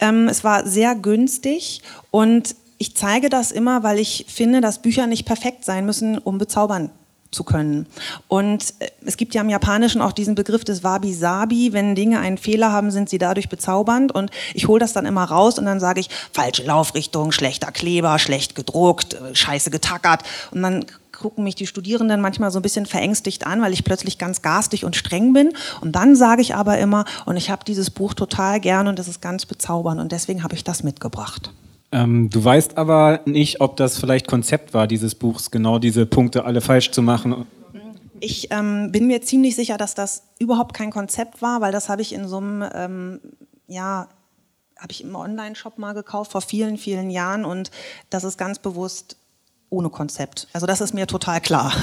Ähm, es war sehr günstig und ich zeige das immer, weil ich finde, dass Bücher nicht perfekt sein müssen, um bezaubernd zu können. Und äh, es gibt ja im Japanischen auch diesen Begriff des Wabi-Sabi. Wenn Dinge einen Fehler haben, sind sie dadurch bezaubernd. Und ich hole das dann immer raus und dann sage ich, falsche Laufrichtung, schlechter Kleber, schlecht gedruckt, äh, scheiße getackert. Und dann gucken mich die Studierenden manchmal so ein bisschen verängstigt an, weil ich plötzlich ganz garstig und streng bin. Und dann sage ich aber immer, und ich habe dieses Buch total gern und das ist ganz bezaubernd und deswegen habe ich das mitgebracht. Ähm, du weißt aber nicht, ob das vielleicht Konzept war, dieses Buchs, genau diese Punkte alle falsch zu machen. Ich ähm, bin mir ziemlich sicher, dass das überhaupt kein Konzept war, weil das habe ich in so einem, ähm, ja, habe ich im Online-Shop mal gekauft vor vielen, vielen Jahren und das ist ganz bewusst ohne Konzept. Also das ist mir total klar. <laughs>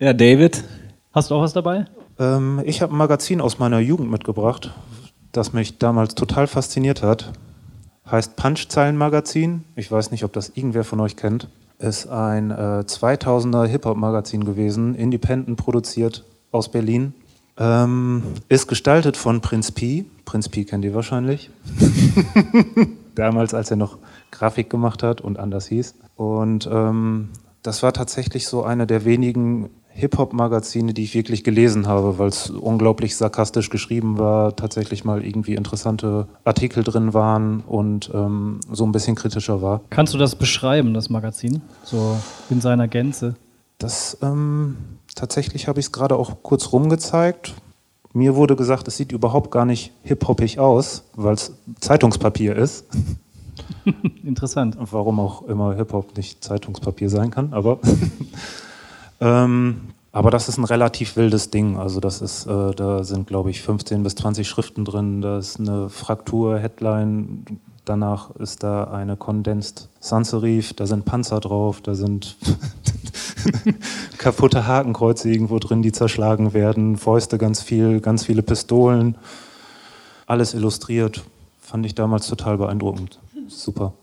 Ja, David? Hast du auch was dabei? Ähm, ich habe ein Magazin aus meiner Jugend mitgebracht, das mich damals total fasziniert hat. Heißt Punchzeilen-Magazin. Ich weiß nicht, ob das irgendwer von euch kennt. Ist ein äh, 2000er Hip-Hop-Magazin gewesen, independent produziert aus Berlin. Ähm, ist gestaltet von Prinz Pi. Prinz Pi kennt ihr wahrscheinlich. <laughs> Damals, als er noch Grafik gemacht hat und anders hieß. Und ähm, das war tatsächlich so eine der wenigen Hip-Hop-Magazine, die ich wirklich gelesen habe, weil es unglaublich sarkastisch geschrieben war, tatsächlich mal irgendwie interessante Artikel drin waren und ähm, so ein bisschen kritischer war. Kannst du das beschreiben, das Magazin, so in seiner Gänze? Das ähm, tatsächlich habe ich es gerade auch kurz rumgezeigt. Mir wurde gesagt, es sieht überhaupt gar nicht hip-hoppig aus, weil es Zeitungspapier ist. <laughs> Interessant. Warum auch immer Hip-Hop nicht Zeitungspapier sein kann, aber, <laughs> ähm, aber das ist ein relativ wildes Ding. Also das ist, äh, da sind glaube ich 15 bis 20 Schriften drin, da ist eine Fraktur, Headline, danach ist da eine Condensed Sans Serif, da sind Panzer drauf, da sind <laughs> kaputte Hakenkreuze irgendwo drin, die zerschlagen werden, Fäuste ganz viel, ganz viele Pistolen, alles illustriert. Fand ich damals total beeindruckend. Super.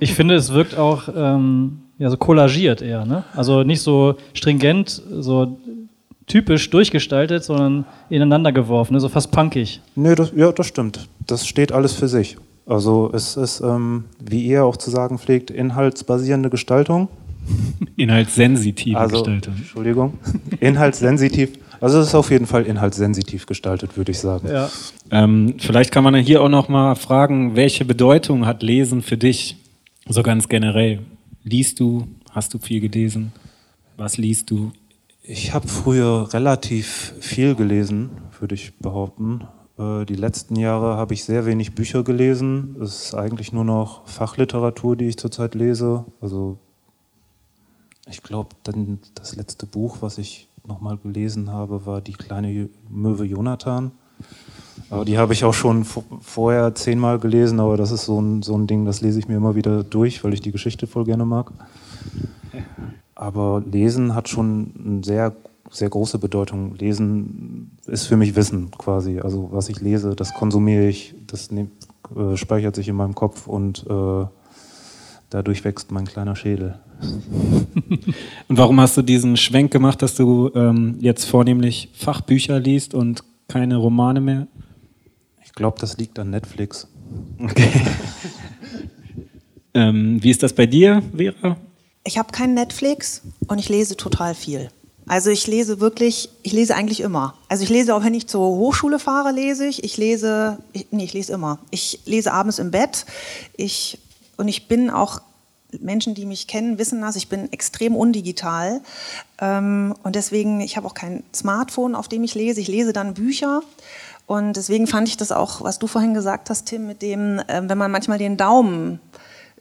ich finde, es wirkt auch ähm, ja, so kollagiert eher. Ne? Also nicht so stringent, so typisch durchgestaltet, sondern ineinander geworfen, ne? so fast punkig. Nö, das, ja, das stimmt. Das steht alles für sich. Also es ist, ähm, wie ihr auch zu sagen pflegt, inhaltsbasierende Gestaltung. <laughs> Inhaltssensitive also, Gestaltung. Entschuldigung. Inhaltssensitiv. Also es ist auf jeden Fall inhaltssensitiv gestaltet, würde ich sagen. Ja. Ähm, vielleicht kann man hier auch noch mal fragen, welche Bedeutung hat Lesen für dich? So ganz generell. Liest du? Hast du viel gelesen? Was liest du? Ich habe früher relativ viel gelesen, würde ich behaupten. Äh, die letzten Jahre habe ich sehr wenig Bücher gelesen. Es ist eigentlich nur noch Fachliteratur, die ich zurzeit lese. Also ich glaube, das letzte Buch, was ich nochmal gelesen habe, war die kleine Möwe Jonathan. Aber die habe ich auch schon vorher zehnmal gelesen, aber das ist so ein, so ein Ding, das lese ich mir immer wieder durch, weil ich die Geschichte voll gerne mag. Aber Lesen hat schon eine sehr, sehr große Bedeutung. Lesen ist für mich Wissen quasi. Also was ich lese, das konsumiere ich, das ne, äh, speichert sich in meinem Kopf und äh, dadurch wächst mein kleiner Schädel. <laughs> und warum hast du diesen Schwenk gemacht, dass du ähm, jetzt vornehmlich Fachbücher liest und keine Romane mehr? Ich glaube, das liegt an Netflix. Okay. <laughs> ähm, wie ist das bei dir, Vera? Ich habe kein Netflix und ich lese total viel. Also ich lese wirklich, ich lese eigentlich immer. Also ich lese auch, wenn ich zur Hochschule fahre, lese ich. Ich lese, ich, nee, ich lese immer. Ich lese abends im Bett. Ich, und ich bin auch Menschen, die mich kennen, wissen das. Ich bin extrem undigital. Ähm, und deswegen, ich habe auch kein Smartphone, auf dem ich lese. Ich lese dann Bücher. Und deswegen fand ich das auch, was du vorhin gesagt hast, Tim, mit dem, äh, wenn man manchmal den Daumen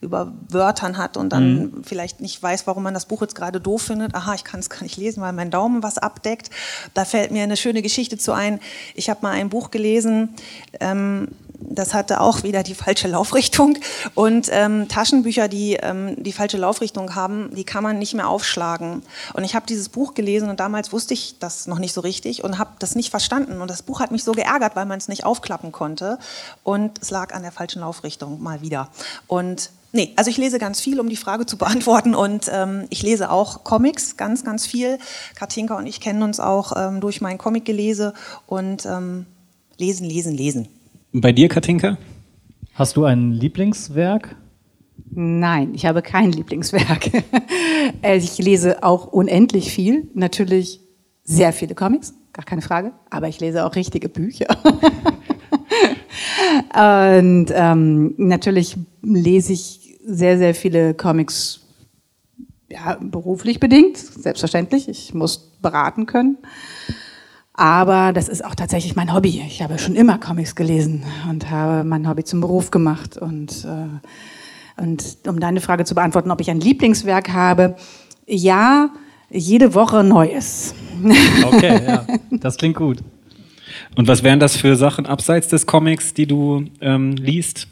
über Wörtern hat und dann mhm. vielleicht nicht weiß, warum man das Buch jetzt gerade doof findet. Aha, ich kann es gar nicht lesen, weil mein Daumen was abdeckt. Da fällt mir eine schöne Geschichte zu ein. Ich habe mal ein Buch gelesen, ähm, das hatte auch wieder die falsche Laufrichtung. Und ähm, Taschenbücher, die ähm, die falsche Laufrichtung haben, die kann man nicht mehr aufschlagen. Und ich habe dieses Buch gelesen und damals wusste ich das noch nicht so richtig und habe das nicht verstanden. Und das Buch hat mich so geärgert, weil man es nicht aufklappen konnte. Und es lag an der falschen Laufrichtung mal wieder. Und Nee, also ich lese ganz viel, um die Frage zu beantworten. Und ähm, ich lese auch Comics, ganz, ganz viel. Katinka und ich kennen uns auch ähm, durch mein Comicgelese und ähm, lesen, lesen, lesen. Bei dir, Katinka? Hast du ein Lieblingswerk? Nein, ich habe kein Lieblingswerk. <laughs> Äh, ich lese auch unendlich viel. Natürlich sehr viele Comics, gar keine Frage. Aber ich lese auch richtige Bücher. <laughs> Und ähm, natürlich lese ich sehr, sehr viele Comics ja, beruflich bedingt, selbstverständlich. Ich muss beraten können. Aber das ist auch tatsächlich mein Hobby. Ich habe schon immer Comics gelesen und habe mein Hobby zum Beruf gemacht. Und, äh, und um deine Frage zu beantworten, ob ich ein Lieblingswerk habe, ja, jede Woche Neues. <laughs> Okay, ja, das klingt gut. Und was wären das für Sachen abseits des Comics, die du ähm, liest?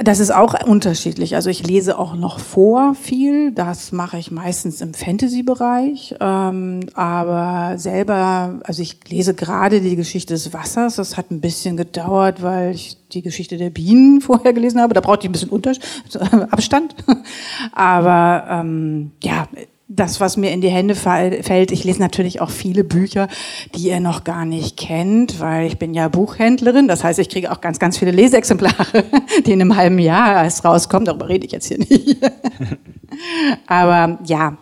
Das ist auch unterschiedlich. Also ich lese auch noch vor viel. Das mache ich meistens im Fantasy-Bereich. Ähm, aber selber, also ich lese gerade die Geschichte des Wassers. Das hat ein bisschen gedauert, weil ich die Geschichte der Bienen <laughs> vorher gelesen habe. Da brauchte ich ein bisschen Unter <laughs> Abstand. <laughs> aber ähm, ja, das, was mir in die Hände fällt. Ich lese natürlich auch viele Bücher, die ihr noch gar nicht kennt, weil ich bin ja Buchhändlerin. Das heißt, ich kriege auch ganz, ganz viele Leseexemplare, <laughs> die in einem halben Jahr erst rauskommen. Darüber rede ich jetzt hier nicht. <laughs> Aber ja,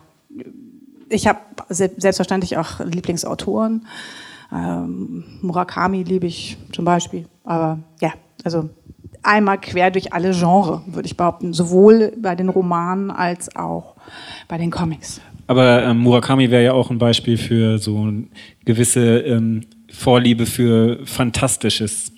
ich habe selbstverständlich auch Lieblingsautoren. Ähm, Murakami liebe ich zum Beispiel. Aber ja, also einmal quer durch alle Genres, würde ich behaupten. Sowohl bei den Romanen als auch bei den Comics. Aber ähm, Murakami wäre ja auch ein Beispiel für so eine gewisse ähm, Vorliebe für Fantastisches.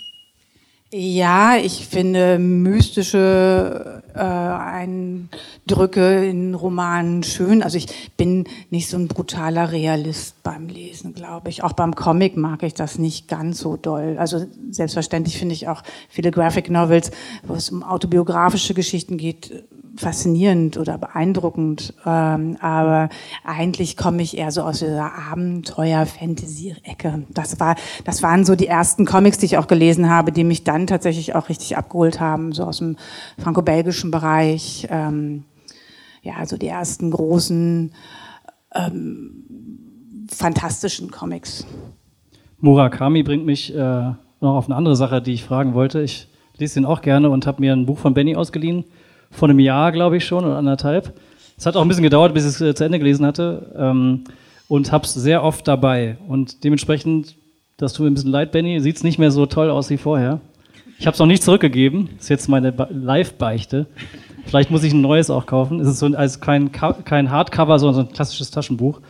Ja, ich finde mystische äh, Eindrücke in Romanen schön. Also ich bin nicht so ein brutaler Realist beim Lesen, glaube ich. Auch beim Comic mag ich das nicht ganz so doll. Also selbstverständlich finde ich auch viele Graphic Novels, wo es um autobiografische Geschichten geht, faszinierend oder beeindruckend, ähm, aber eigentlich komme ich eher so aus dieser Abenteuer-Fantasy-Ecke. Das war, das waren so die ersten Comics, die ich auch gelesen habe, die mich dann tatsächlich auch richtig abgeholt haben, so aus dem franco-belgischen Bereich. Ähm, ja, also die ersten großen ähm, fantastischen Comics. Murakami bringt mich äh, noch auf eine andere Sache, die ich fragen wollte. Ich lese ihn auch gerne und habe mir ein Buch von Benny ausgeliehen vor einem Jahr, glaube ich schon, oder anderthalb. Es hat auch ein bisschen gedauert, bis ich es äh, zu Ende gelesen hatte ähm, und habe es sehr oft dabei. Und dementsprechend, das tut mir ein bisschen leid, Benny, sieht es nicht mehr so toll aus wie vorher. Ich habe es noch nicht zurückgegeben. Das ist jetzt meine Live-Beichte. Vielleicht muss ich ein neues auch kaufen. Es ist so also kein, kein Hardcover, sondern so ein klassisches Taschenbuch.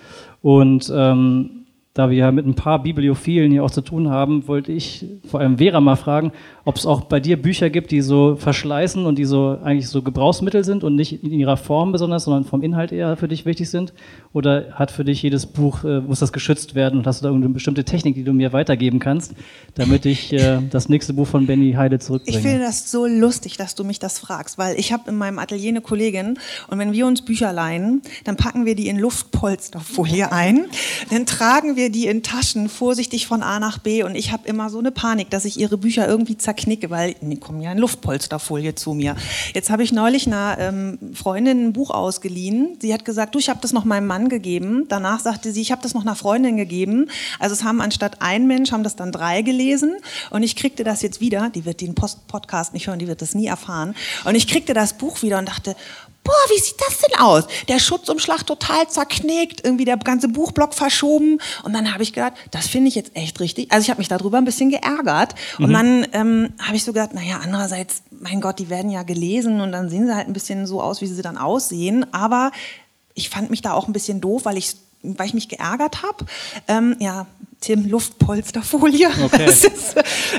Und ähm, da wir ja mit ein paar Bibliophilen hier auch zu tun haben, wollte ich vor allem Vera mal fragen, ob es auch bei dir Bücher gibt, die so verschleißen und die so eigentlich so Gebrauchsmittel sind und nicht in ihrer Form besonders, sondern vom Inhalt eher für dich wichtig sind? Oder hat für dich jedes Buch, äh, muss das geschützt werden und hast du da irgendeine bestimmte Technik, die du mir weitergeben kannst, damit ich äh, <laughs> das nächste Buch von Benny Heide zurückbringe? Ich finde das so lustig, dass du mich das fragst, weil ich habe in meinem Atelier eine Kollegin und wenn wir uns Bücher leihen, dann packen wir die in Luftpolsterfolie ein, dann tragen wir die in Taschen vorsichtig von A nach B und ich habe immer so eine Panik, dass ich ihre Bücher irgendwie zerknicke, weil die kommen ja in Luftpolsterfolie zu mir. Jetzt habe ich neulich einer ähm, Freundin ein Buch ausgeliehen. Sie hat gesagt, du, ich habe das noch meinem Mann gegeben. Danach sagte sie, ich habe das noch einer Freundin gegeben. Also es haben anstatt ein Mensch, haben das dann drei gelesen und ich kriegte das jetzt wieder. Die wird den Post Podcast nicht hören, die wird das nie erfahren. Und ich kriegte das Buch wieder und dachte, boah, wie sieht das denn aus? Der Schutzumschlag total zerknickt, irgendwie der ganze Buchblock verschoben. Und dann habe ich gedacht, das finde ich jetzt echt richtig. Also ich habe mich darüber ein bisschen geärgert. Und mhm. dann ähm, habe ich so gedacht, naja, andererseits, mein Gott, die werden ja gelesen und dann sehen sie halt ein bisschen so aus, wie sie dann aussehen. Aber ich fand mich da auch ein bisschen doof, weil ich weil ich mich geärgert habe. Ähm, ja, Tim, Luftpolsterfolie. Okay. <laughs> Ist,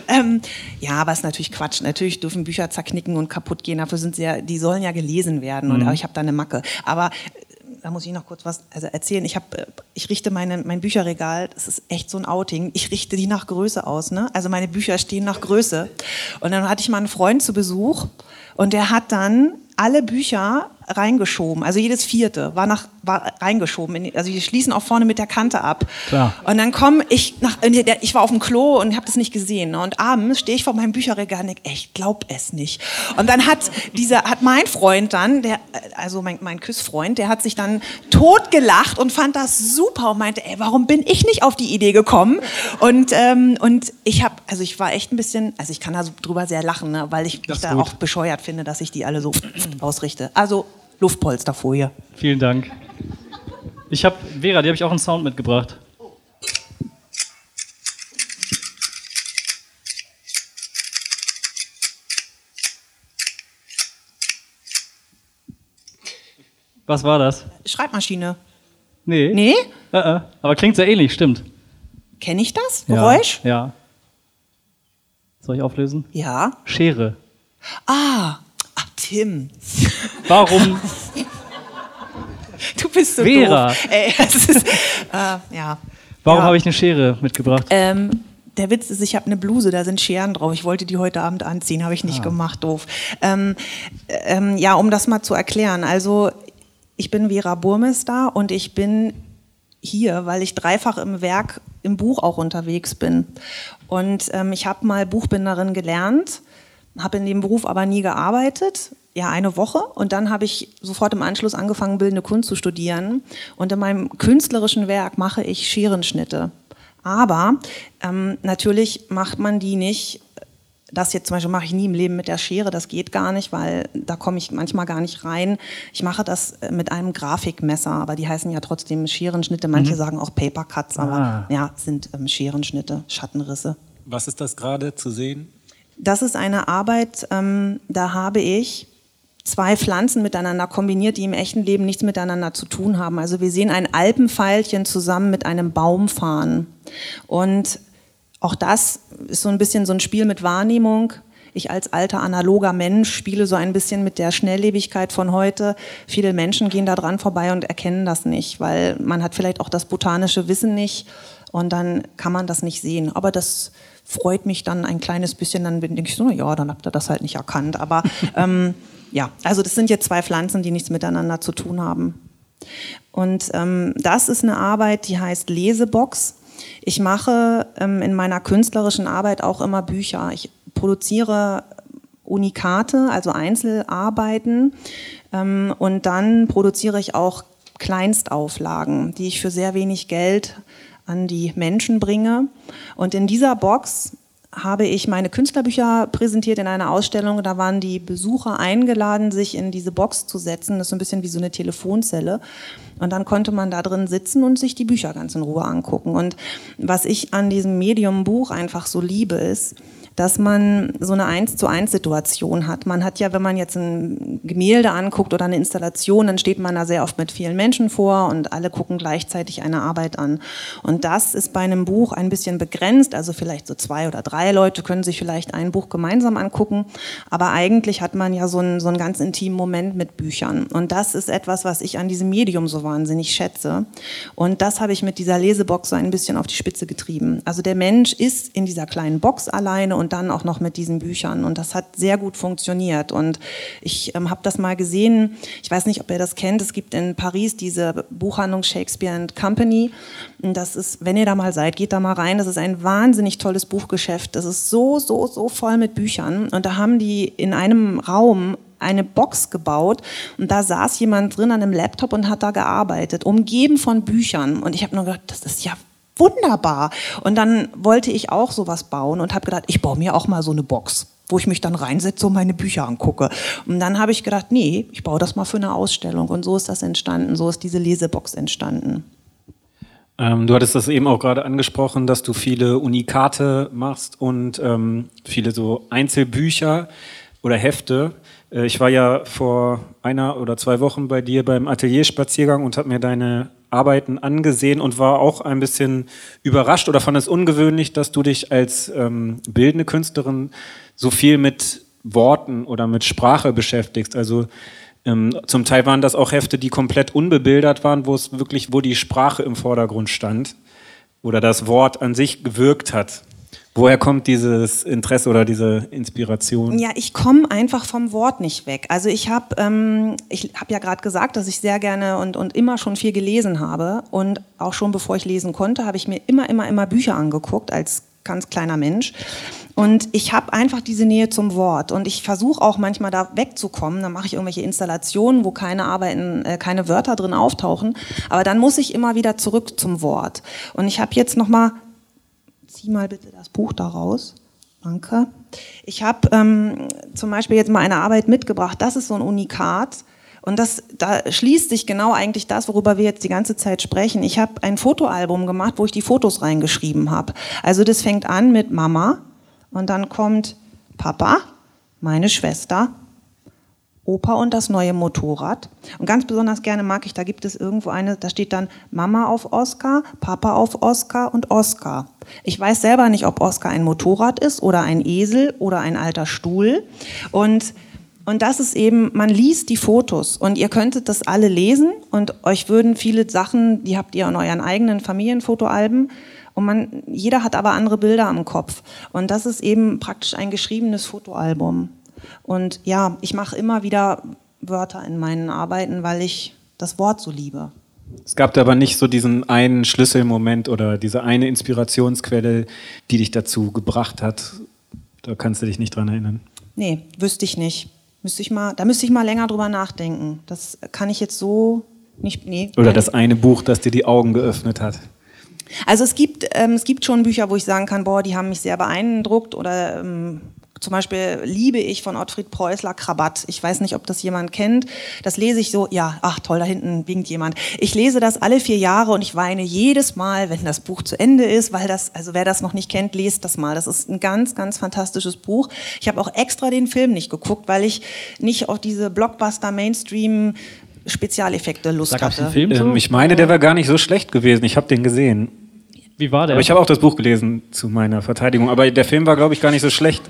ähm, ja, aber es ist natürlich Quatsch. Natürlich dürfen Bücher zerknicken und kaputt gehen. Dafür sind sie ja, die sollen ja gelesen werden. Mhm. Und ich habe da eine Macke. Aber äh, da muss ich noch kurz was also erzählen. Ich, hab, äh, ich richte meine, mein Bücherregal, das ist echt so ein Outing, ich richte die nach Größe aus. Ne? Also meine Bücher stehen nach Größe. Und dann hatte ich mal einen Freund zu Besuch und der hat dann alle Bücher reingeschoben. Also jedes vierte war nach war reingeschoben. In, also die schließen auch vorne mit der Kante ab. Klar. Und dann komme ich nach, ich war auf dem Klo und habe das nicht gesehen. Ne? Und abends stehe ich vor meinem Bücherregal und denke, ich glaub es nicht. Und dann hat dieser, hat mein Freund dann, der, also mein, mein Küssfreund, der hat sich dann totgelacht und fand das super und meinte, ey, warum bin ich nicht auf die Idee gekommen? Und ähm, und ich habe, also ich war echt ein bisschen, also ich kann da so drüber sehr lachen, ne? weil ich mich da gut. auch bescheuert finde, dass ich die alle so <clears throat> ausrichte. Also Luftpolsterfolie. Vielen Dank. Ich habe, Vera, die habe ich auch einen Sound mitgebracht. Was war das? Schreibmaschine. Nee. Nee? Äh, äh. Aber klingt sehr ähnlich, stimmt. Kenne ich das? Ja. Geräusch? Ja. Soll ich auflösen? Ja. Schere. Ah, Tim. Warum? <laughs> Du bist so Vera. doof. Ey, <laughs> ist, äh, ja. Warum ja. habe ich eine Schere mitgebracht? Ähm, der Witz ist, ich habe eine Bluse, da sind Scheren drauf. Ich wollte die heute Abend anziehen, habe ich Ah. nicht gemacht, doof. Ähm, ähm, ja, um das mal zu erklären. Also, ich bin Vera Burmester und ich bin hier, weil ich dreifach im Werk, im Buch auch unterwegs bin. Und ähm, ich habe mal Buchbinderin gelernt, habe in dem Beruf aber nie gearbeitet. Ja, eine Woche. Und dann habe ich sofort im Anschluss angefangen, bildende Kunst zu studieren. Und in meinem künstlerischen Werk mache ich Scherenschnitte. Aber ähm, natürlich macht man die nicht das jetzt zum Beispiel mache ich nie im Leben mit der Schere, das geht gar nicht, weil da komme ich manchmal gar nicht rein. Ich mache das äh, mit einem Grafikmesser, aber die heißen ja trotzdem Scherenschnitte. Manche sagen auch Paper Cuts, aber Ah. ja, sind ähm, Scherenschnitte, Schattenrisse. Was ist das gerade zu sehen? Das ist eine Arbeit, ähm, da habe ich zwei Pflanzen miteinander kombiniert, die im echten Leben nichts miteinander zu tun haben. Also wir sehen ein Alpenpfeilchen zusammen mit einem Baum fahren. Und auch das ist so ein bisschen so ein Spiel mit Wahrnehmung. Ich als alter analoger Mensch spiele so ein bisschen mit der Schnelllebigkeit von heute. Viele Menschen gehen da dran vorbei und erkennen das nicht, weil man hat vielleicht auch das botanische Wissen nicht und dann kann man das nicht sehen. Aber das freut mich dann ein kleines bisschen. Dann denke ich so, na ja, dann habt ihr das halt nicht erkannt. Aber <laughs> ähm, ja, also das sind jetzt zwei Pflanzen, die nichts miteinander zu tun haben. Und ähm, das ist eine Arbeit, die heißt Lesebox. Ich mache ähm, in meiner künstlerischen Arbeit auch immer Bücher. Ich produziere Unikate, also Einzelarbeiten. Ähm, und dann produziere ich auch Kleinstauflagen, die ich für sehr wenig Geld an die Menschen bringe. Und in dieser Box habe ich meine Künstlerbücher präsentiert in einer Ausstellung. Da waren die Besucher eingeladen, sich in diese Box zu setzen. Das ist so ein bisschen wie so eine Telefonzelle. Und dann konnte man da drin sitzen und sich die Bücher ganz in Ruhe angucken. Und was ich an diesem Medium Buch einfach so liebe, ist, dass man so eine eins zu eins Situation hat. Man hat ja, wenn man jetzt ein Gemälde anguckt oder eine Installation, dann steht man da sehr oft mit vielen Menschen vor und alle gucken gleichzeitig eine Arbeit an. Und das ist bei einem Buch ein bisschen begrenzt, also vielleicht so zwei oder drei Leute können sich vielleicht ein Buch gemeinsam angucken, aber eigentlich hat man ja so einen, so einen ganz intimen Moment mit Büchern. Und das ist etwas, was ich an diesem Medium so wahnsinnig schätze. Und das habe ich mit dieser Lesebox so ein bisschen auf die Spitze getrieben. Also der Mensch ist in dieser kleinen Box alleine und dann auch noch mit diesen Büchern. Und das hat sehr gut funktioniert. Und ich ähm, habe das mal gesehen. Ich weiß nicht, ob ihr das kennt. Es gibt in Paris diese Buchhandlung Shakespeare and Company. Und das ist, wenn ihr da mal seid, geht da mal rein. Das ist ein wahnsinnig tolles Buchgeschäft. Das ist so, so, so voll mit Büchern. Und da haben die in einem Raum eine Box gebaut und da saß jemand drin an einem Laptop und hat da gearbeitet, umgeben von Büchern. Und ich habe nur gedacht, das ist ja wunderbar. Und dann wollte ich auch sowas bauen und habe gedacht, ich baue mir auch mal so eine Box, wo ich mich dann reinsetze und meine Bücher angucke. Und dann habe ich gedacht, nee, ich baue das mal für eine Ausstellung. Und so ist das entstanden, so ist diese Lesebox entstanden. Ähm, du hattest das eben auch gerade angesprochen, dass du viele Unikate machst und ähm, viele so Einzelbücher oder Hefte. Äh, ich war ja vor einer oder zwei Wochen bei dir beim Atelierspaziergang und habe mir deine Arbeiten angesehen und war auch ein bisschen überrascht oder fand es ungewöhnlich, dass du dich als ähm, bildende Künstlerin so viel mit Worten oder mit Sprache beschäftigst. Also ähm, zum Teil waren das auch Hefte, die komplett unbebildert waren, wo es wirklich, wo die Sprache im Vordergrund stand oder das Wort an sich gewirkt hat. Woher kommt dieses Interesse oder diese Inspiration? Ja, ich komme einfach vom Wort nicht weg. Also ich habe ähm, ich hab ja gerade gesagt, dass ich sehr gerne und, und immer schon viel gelesen habe. Und auch schon bevor ich lesen konnte, habe ich mir immer, immer, immer Bücher angeguckt als ganz kleiner Mensch. Und ich habe einfach diese Nähe zum Wort. Und ich versuche auch manchmal da wegzukommen. Dann mache ich irgendwelche Installationen, wo keine Arbeiten, äh, keine Wörter drin auftauchen. Aber dann muss ich immer wieder zurück zum Wort. Und ich habe jetzt noch mal zieh mal bitte das Buch da raus. Danke. Ich habe ähm, zum Beispiel jetzt mal eine Arbeit mitgebracht. Das ist so ein Unikat. Und das, da schließt sich genau eigentlich das, worüber wir jetzt die ganze Zeit sprechen. Ich habe ein Fotoalbum gemacht, wo ich die Fotos reingeschrieben habe. Also das fängt an mit Mama und dann kommt Papa, meine Schwester, Opa und das neue Motorrad. Und ganz besonders gerne mag ich, da gibt es irgendwo eine, da steht dann Mama auf Oscar, Papa auf Oscar und Oscar. Ich weiß selber nicht, ob Oscar ein Motorrad ist oder ein Esel oder ein alter Stuhl. Und, und das ist eben, man liest die Fotos und ihr könntet das alle lesen und euch würden viele Sachen, die habt ihr in euren eigenen Familienfotoalben, und man, jeder hat aber andere Bilder am Kopf. Und das ist eben praktisch ein geschriebenes Fotoalbum. Und ja, ich mache immer wieder Wörter in meinen Arbeiten, weil ich das Wort so liebe. Es gab aber nicht so diesen einen Schlüsselmoment oder diese eine Inspirationsquelle, die dich dazu gebracht hat. Da kannst du dich nicht dran erinnern. Nee, wüsste ich nicht. Müsste ich mal, da müsste ich mal länger drüber nachdenken. Das kann ich jetzt so nicht. Nee, oder das eine Buch, das dir die Augen geöffnet hat. Also es gibt, ähm, es gibt schon Bücher, wo ich sagen kann, boah, die haben mich sehr beeindruckt oder ähm, zum Beispiel liebe ich von Ottfried Preußler Krabatt. Ich weiß nicht, ob das jemand kennt. Das lese ich so, ja, ach toll, da hinten winkt jemand. Ich lese das alle vier Jahre und ich weine jedes Mal, wenn das Buch zu Ende ist, weil das, also wer das noch nicht kennt, lest das mal. Das ist ein ganz, ganz fantastisches Buch. Ich habe auch extra den Film nicht geguckt, weil ich nicht auf diese Blockbuster-Mainstream Spezialeffekte Lust da hatte. Film ähm, ich meine, der war gar nicht so schlecht gewesen. Ich habe den gesehen. Wie war der? Aber ich habe auch das Buch gelesen zu meiner Verteidigung. Aber der Film war, glaube ich, gar nicht so schlecht.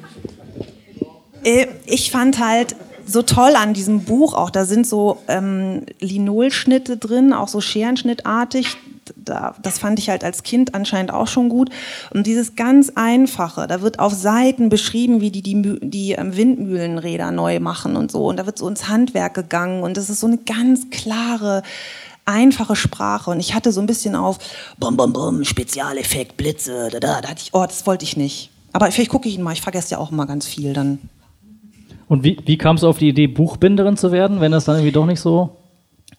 Äh, ich fand halt so toll an diesem Buch auch, da sind so ähm, Linolschnitte drin, auch so Scherenschnittartig. Da, das fand ich halt als Kind anscheinend auch schon gut. Und dieses ganz Einfache, da wird auf Seiten beschrieben, wie die die, die ähm, Windmühlenräder neu machen und so. Und da wird so ins Handwerk gegangen. Und das ist so eine ganz klare, einfache Sprache. Und ich hatte so ein bisschen auf Bum, Bum, Bum, Spezialeffekt, Blitze, da, da, da hatte ich, oh, das wollte ich nicht. Aber vielleicht gucke ich ihn mal, ich vergesse ja auch immer ganz viel dann. Und wie, wie kam es auf die Idee, Buchbinderin zu werden, wenn das dann irgendwie doch nicht so.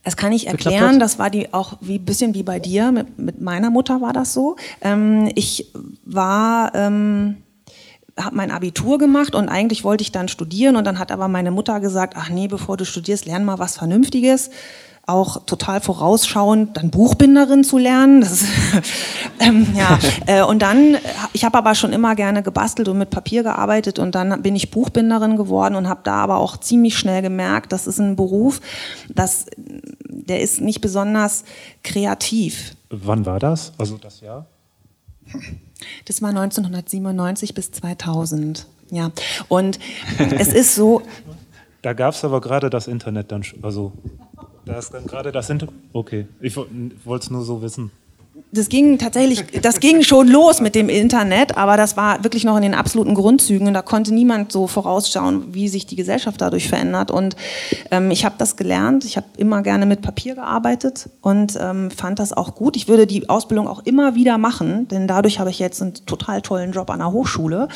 Das kann ich erklären. Das war die auch wie bisschen wie bei dir. Mit, mit meiner Mutter war das so. Ähm, ich war. Ähm, habe mein Abitur gemacht und eigentlich wollte ich dann studieren und dann hat aber meine Mutter gesagt, ach nee, bevor du studierst, lern mal was Vernünftiges auch total vorausschauend, dann Buchbinderin zu lernen. Ist, <laughs> ähm, ja. <laughs> Äh, und dann, ich habe aber schon immer gerne gebastelt und mit Papier gearbeitet und dann bin ich Buchbinderin geworden und habe da aber auch ziemlich schnell gemerkt, das ist ein Beruf, das, der ist nicht besonders kreativ. Wann war das? Also das Jahr? Das war 1997 bis 2000. Ja, und es ist so. <laughs> Da gab es aber gerade das Internet dann, also da ist dann gerade das sind. Okay, ich wollte es nur so wissen. Das ging tatsächlich, das ging schon los mit dem Internet, aber das war wirklich noch in den absoluten Grundzügen und da konnte niemand so vorausschauen, wie sich die Gesellschaft dadurch verändert. Und ähm, ich habe das gelernt. Ich habe immer gerne mit Papier gearbeitet und ähm, fand das auch gut. Ich würde die Ausbildung auch immer wieder machen, denn dadurch habe ich jetzt einen total tollen Job an der Hochschule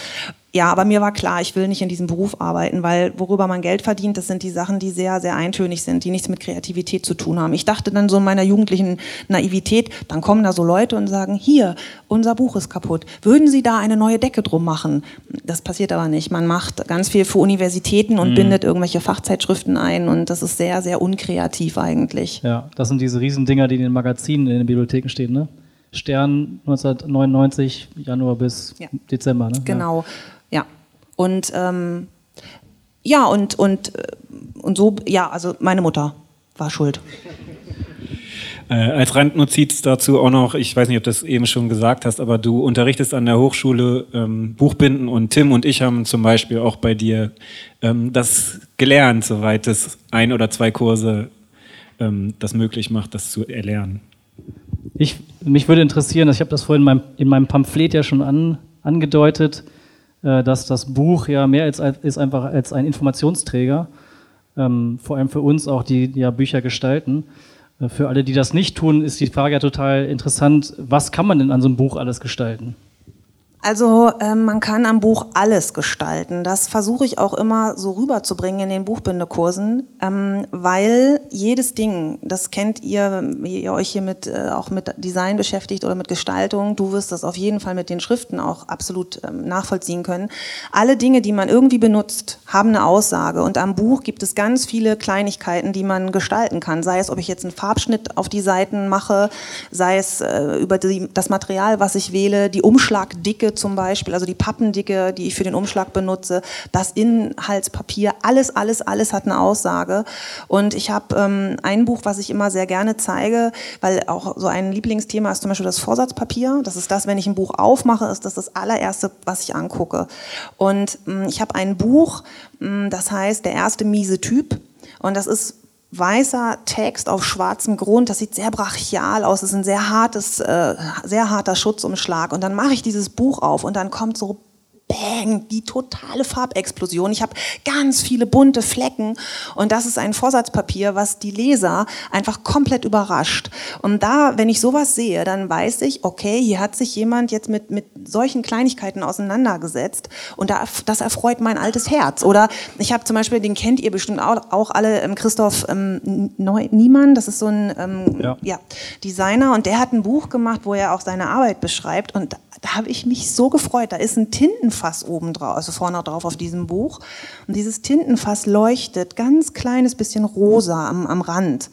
ja, aber mir war klar, ich will nicht in diesem Beruf arbeiten, weil worüber man Geld verdient, das sind die Sachen, die sehr, sehr eintönig sind, die nichts mit Kreativität zu tun haben. Ich dachte dann so in meiner jugendlichen Naivität, dann kommen da so Leute und sagen, hier, unser Buch ist kaputt. Würden Sie da eine neue Decke drum machen? Das passiert aber nicht. Man macht ganz viel für Universitäten und mhm. bindet irgendwelche Fachzeitschriften ein und das ist sehr, sehr unkreativ eigentlich. Ja, das sind diese Riesendinger, die in den Magazinen, in den Bibliotheken stehen, ne? Stern 1999, Januar bis ja. Dezember. Ne? Genau. Ja. Und ähm, ja, und, und, äh, und so, ja, also meine Mutter war schuld. Äh, als Randnotiz dazu auch noch, ich weiß nicht, ob du das eben schon gesagt hast, aber du unterrichtest an der Hochschule ähm, Buchbinden und Tim und ich haben zum Beispiel auch bei dir ähm, das gelernt, soweit es ein oder zwei Kurse ähm, das möglich macht, das zu erlernen. Ich, mich würde interessieren, ich habe das vorhin in meinem, in meinem Pamphlet ja schon an, angedeutet, äh, dass das Buch ja mehr als, ist einfach als ein Informationsträger, ähm, vor allem für uns auch, die ja Bücher gestalten. Äh, für alle, die das nicht tun, ist die Frage ja total interessant, was kann man denn an so einem Buch alles gestalten? Also äh, man kann am Buch alles gestalten. Das versuche ich auch immer so rüberzubringen in den Buchbindekursen, ähm, weil jedes Ding, das kennt ihr, wie ihr euch hier mit, äh, auch mit Design beschäftigt oder mit Gestaltung, du wirst das auf jeden Fall mit den Schriften auch absolut ähm, nachvollziehen können. Alle Dinge, die man irgendwie benutzt, haben eine Aussage und am Buch gibt es ganz viele Kleinigkeiten, die man gestalten kann. Sei es, ob ich jetzt einen Farbschnitt auf die Seiten mache, sei es äh, über die, das Material, was ich wähle, die Umschlagdicke, Dicke zum Beispiel, also die Pappendicke, die ich für den Umschlag benutze, das Inhaltspapier, alles, alles, alles hat eine Aussage. Und ich habe ähm, ein Buch, was ich immer sehr gerne zeige, weil auch so ein Lieblingsthema ist zum Beispiel das Vorsatzpapier. Das ist das, wenn ich ein Buch aufmache, ist das das allererste, was ich angucke. Und ähm, ich habe ein Buch, ähm, das heißt Der erste miese Typ. Und das ist weißer Text auf schwarzem Grund. Das sieht sehr brachial aus. Das ist ein sehr hartes, äh, sehr harter Schutzumschlag. Und dann mache ich dieses Buch auf und dann kommt so Bang, die totale Farbexplosion. Ich habe ganz viele bunte Flecken und das ist ein Vorsatzpapier, was die Leser einfach komplett überrascht. Und da, wenn ich sowas sehe, dann weiß ich, okay, hier hat sich jemand jetzt mit, mit solchen Kleinigkeiten auseinandergesetzt und da, das erfreut mein altes Herz. Oder ich habe zum Beispiel, den kennt ihr bestimmt auch, auch alle, ähm, Christoph ähm, Niemann, das ist so ein ähm, ja. ja, Designer und der hat ein Buch gemacht, wo er auch seine Arbeit beschreibt und da habe ich mich so gefreut. Da ist ein Tintenfass oben drauf, also vorne drauf auf diesem Buch. Und dieses Tintenfass leuchtet ganz kleines bisschen rosa am, am Rand.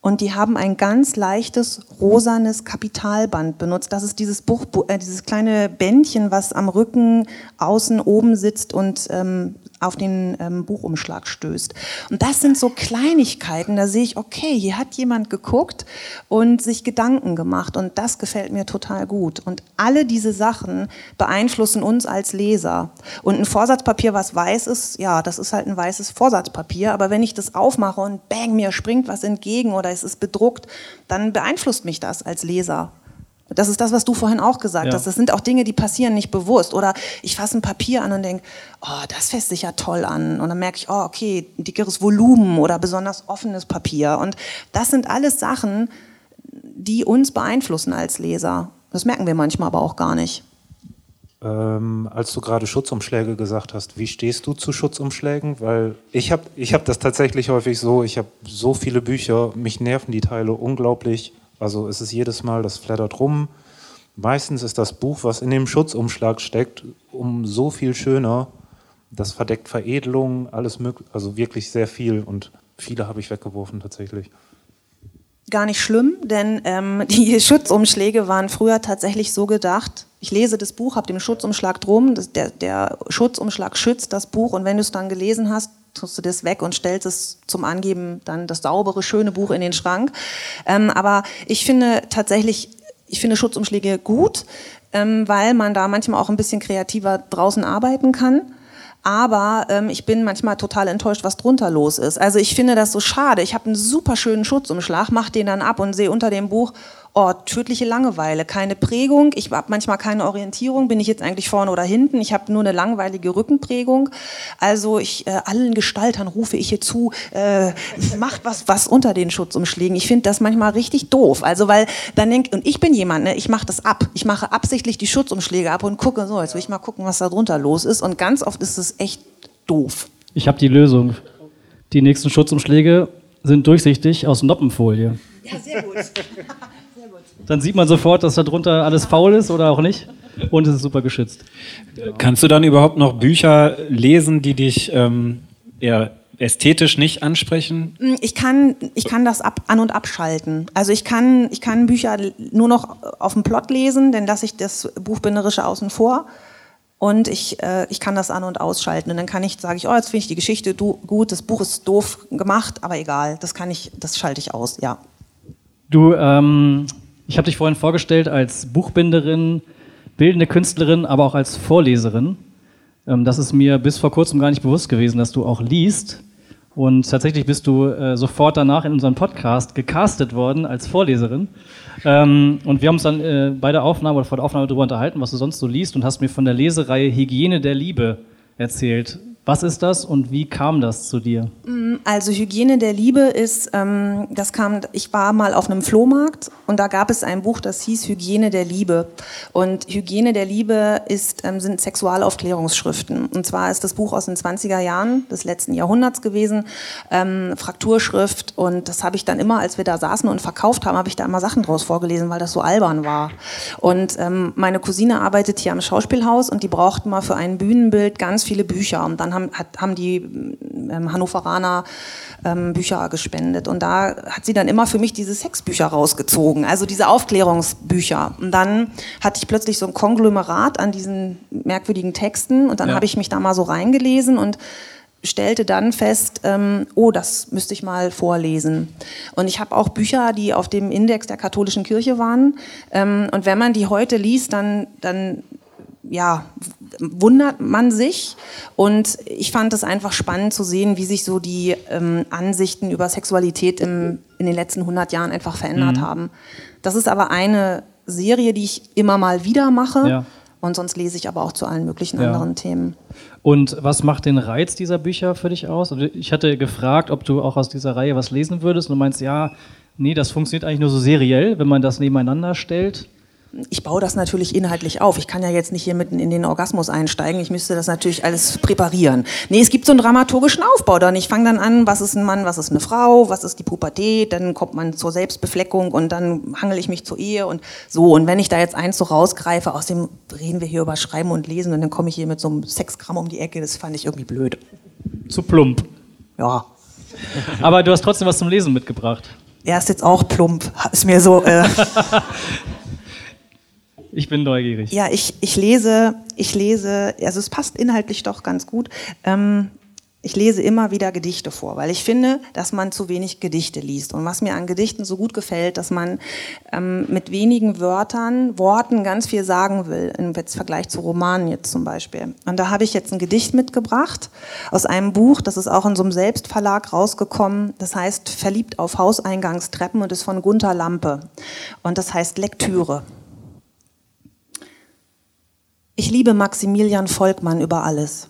Und die haben ein ganz leichtes rosanes Kapitalband benutzt. Das ist dieses Buch, äh, dieses kleine Bändchen, was am Rücken außen oben sitzt und ähm, auf den ähm, Buchumschlag stößt. Und das sind so Kleinigkeiten, da sehe ich, okay, hier hat jemand geguckt und sich Gedanken gemacht und das gefällt mir total gut. Und alle diese Sachen beeinflussen uns als Leser. Und ein Vorsatzpapier, was weiß ist, ja, das ist halt ein weißes Vorsatzpapier, aber wenn ich das aufmache und bang, mir springt was entgegen oder es ist bedruckt, dann beeinflusst mich das als Leser. Das ist das, was du vorhin auch gesagt ja. hast. Das sind auch Dinge, die passieren nicht bewusst. Oder ich fasse ein Papier an und denke, oh, das fässt sich ja toll an. Und dann merke ich, oh, okay, dickeres Volumen oder besonders offenes Papier. Und das sind alles Sachen, die uns beeinflussen als Leser. Das merken wir manchmal aber auch gar nicht. Ähm, als du gerade Schutzumschläge gesagt hast, wie stehst du zu Schutzumschlägen? Weil ich habe ich hab das tatsächlich häufig so, ich habe so viele Bücher, mich nerven die Teile unglaublich also es ist jedes Mal, das flattert rum. Meistens ist das Buch, was in dem Schutzumschlag steckt, um so viel schöner. Das verdeckt Veredelung, alles mögliche, also wirklich sehr viel und viele habe ich weggeworfen tatsächlich. Gar nicht schlimm, denn ähm, <laughs> die Schutzumschläge waren früher tatsächlich so gedacht. Ich lese das Buch, habe den Schutzumschlag drum, das, der, der Schutzumschlag schützt das Buch und wenn du es dann gelesen hast, tust du das weg und stellst es zum Angeben dann das saubere, schöne Buch in den Schrank. Ähm, aber ich finde tatsächlich, ich finde Schutzumschläge gut, ähm, weil man da manchmal auch ein bisschen kreativer draußen arbeiten kann. Aber ähm, ich bin manchmal total enttäuscht, was drunter los ist. Also ich finde das so schade. Ich habe einen super schönen Schutzumschlag, mache den dann ab und sehe unter dem Buch, oh, tödliche Langeweile, keine Prägung, ich habe manchmal keine Orientierung, bin ich jetzt eigentlich vorne oder hinten, ich habe nur eine langweilige Rückenprägung. Also ich, äh, allen Gestaltern rufe ich hier zu, äh, <laughs> macht was, was unter den Schutzumschlägen. Ich finde das manchmal richtig doof. Also weil dann denk, und ich bin jemand, ne, ich mache das ab. Ich mache absichtlich die Schutzumschläge ab und gucke so, jetzt will ich mal gucken, was da drunter los ist. Und ganz oft ist es echt doof. Ich habe die Lösung. Die nächsten Schutzumschläge sind durchsichtig aus Noppenfolie. Ja, sehr gut. <laughs> Dann sieht man sofort, dass da drunter alles faul ist oder auch nicht. Und es ist super geschützt. Kannst du dann überhaupt noch Bücher lesen, die dich ähm, eher ästhetisch nicht ansprechen? Mm, ich kann, ich kann das ab, an- und abschalten. Also ich kann, ich kann Bücher nur noch auf dem Plot lesen, dann lasse ich das Buchbinderische außen vor. Und ich, äh, ich kann das an- und ausschalten. Und dann kann ich, sage ich, oh, jetzt finde ich die Geschichte gut, das Buch ist doof gemacht, aber egal, das kann ich, das schalte ich aus, ja. Du ähm, ich habe dich vorhin vorgestellt als Buchbinderin, bildende Künstlerin, aber auch als Vorleserin. Ähm, das ist mir bis vor kurzem gar nicht bewusst gewesen, dass du auch liest. Und tatsächlich bist du äh, sofort danach in unseren Podcast gecastet worden als Vorleserin. Ähm, und wir haben uns dann äh, bei der Aufnahme oder vor der Aufnahme darüber unterhalten, was du sonst so liest und hast mir von der Lesereihe Hygiene der Liebe erzählt. Was ist das und wie kam das zu dir? Also Hygiene der Liebe ist, ähm, das kam, ich war mal auf einem Flohmarkt und da gab es ein Buch, das hieß Hygiene der Liebe. Und Hygiene der Liebe ist, ähm, sind Sexualaufklärungsschriften. Und zwar ist das Buch aus den 20er Jahren des letzten Jahrhunderts gewesen, ähm, Frakturschrift. Und das habe ich dann immer, als wir da saßen und verkauft haben, habe ich da immer Sachen draus vorgelesen, weil das so albern war. Und ähm, meine Cousine arbeitet hier am Schauspielhaus und die brauchten mal für ein Bühnenbild ganz viele Bücher. Und dann haben, hat, haben die ähm, Hannoveraner ähm, Bücher gespendet. Und da hat sie dann immer für mich diese Sexbücher rausgezogen, also diese Aufklärungsbücher. Und dann hatte ich plötzlich so ein Konglomerat an diesen merkwürdigen Texten und dann ja. habe ich mich da mal so reingelesen und stellte dann fest, ähm, oh, das müsste ich mal vorlesen. Und ich habe auch Bücher, die auf dem Index der katholischen Kirche waren. Ähm, und wenn man die heute liest, dann, dann ja, wundert man sich. Und ich fand es einfach spannend zu sehen, wie sich so die ähm, Ansichten über Sexualität im, in den letzten 100 Jahren einfach verändert mhm. haben. Das ist aber eine Serie, die ich immer mal wieder mache. Ja. Und sonst lese ich aber auch zu allen möglichen ja. anderen Themen. Und was macht den Reiz dieser Bücher für dich aus? Also ich hatte gefragt, ob du auch aus dieser Reihe was lesen würdest. Und du meinst, ja, nee, das funktioniert eigentlich nur so seriell, wenn man das nebeneinander stellt ich baue das natürlich inhaltlich auf. Ich kann ja jetzt nicht hier mitten in den Orgasmus einsteigen. Ich müsste das natürlich alles präparieren. Nee, es gibt so einen dramaturgischen Aufbau dann. Ich fange dann an, was ist ein Mann, was ist eine Frau, was ist die Pubertät, dann kommt man zur Selbstbefleckung und dann hangel ich mich zur Ehe und so. Und wenn ich da jetzt eins so rausgreife, außerdem reden wir hier über Schreiben und Lesen und dann komme ich hier mit so einem Sexgramm um die Ecke, das fand ich irgendwie blöd. Zu plump. Ja. <laughs> Aber du hast trotzdem was zum Lesen mitgebracht. Er ist jetzt auch plump, ist mir so. Äh <laughs> Ich bin neugierig. Ja, ich, ich lese, ich lese, also es passt inhaltlich doch ganz gut. Ähm, ich lese immer wieder Gedichte vor, weil ich finde, dass man zu wenig Gedichte liest. Und was mir an Gedichten so gut gefällt, dass man ähm, mit wenigen Wörtern, Worten ganz viel sagen will, im Vergleich zu Romanen jetzt zum Beispiel. Und da habe ich jetzt ein Gedicht mitgebracht aus einem Buch, das ist auch in so einem Selbstverlag rausgekommen. Das heißt Verliebt auf Hauseingangstreppen und ist von Gunther Lampe. Und das heißt Lektüre. Ich liebe Maximilian Volkmann über alles.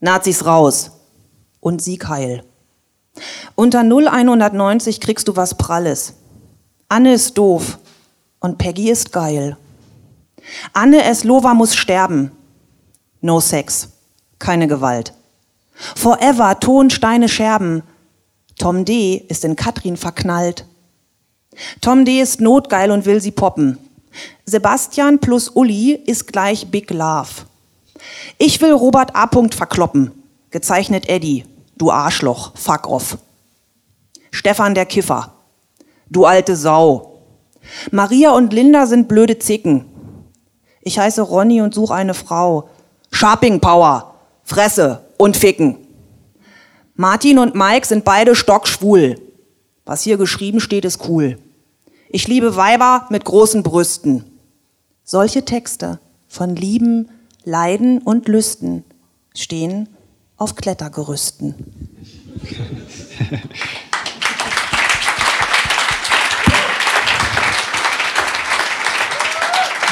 Nazis raus und Sieg heil. Unter 0190 kriegst du was Pralles. Anne ist doof und Peggy ist geil. Anne Eslova muss sterben. No Sex, keine Gewalt. Forever Ton, Steine, Scherben. Tom D. ist in Katrin verknallt. Tom D. ist notgeil und will sie poppen. Sebastian plus Uli ist gleich Big Love. Ich will Robert A. verkloppen. Gezeichnet Eddie. Du Arschloch. Fuck off. Stefan der Kiffer. Du alte Sau. Maria und Linda sind blöde Zicken. Ich heiße Ronny und suche eine Frau. Sharping Power. Fresse und Ficken. Martin und Mike sind beide stockschwul. Was hier geschrieben steht, ist cool. Ich liebe Weiber mit großen Brüsten. Solche Texte von Lieben, Leiden und Lüsten stehen auf Klettergerüsten. <laughs>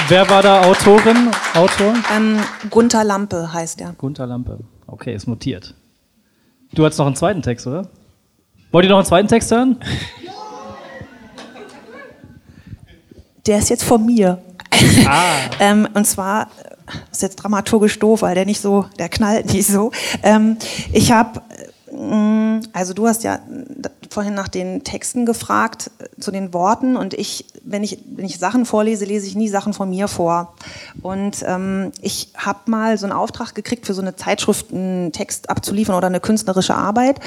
Wer war da Autorin, Autor? Ähm, Gunther Lampe heißt er. Gunther Lampe. Okay, ist notiert. Du hast noch einen zweiten Text, oder? Wollt ihr noch einen zweiten Text hören? <laughs> der ist jetzt von mir. <laughs> Ah. ähm, und zwar ist jetzt dramaturgisch doof, weil der nicht so, der knallt nicht so. Ähm, ich habe also du hast ja vorhin nach den Texten gefragt, äh, zu den Worten und ich, wenn ich, wenn ich Sachen vorlese, lese ich nie Sachen von mir vor. Und ähm, ich habe mal so einen Auftrag gekriegt, für so eine Zeitschrift einen Text abzuliefern oder eine künstlerische Arbeit.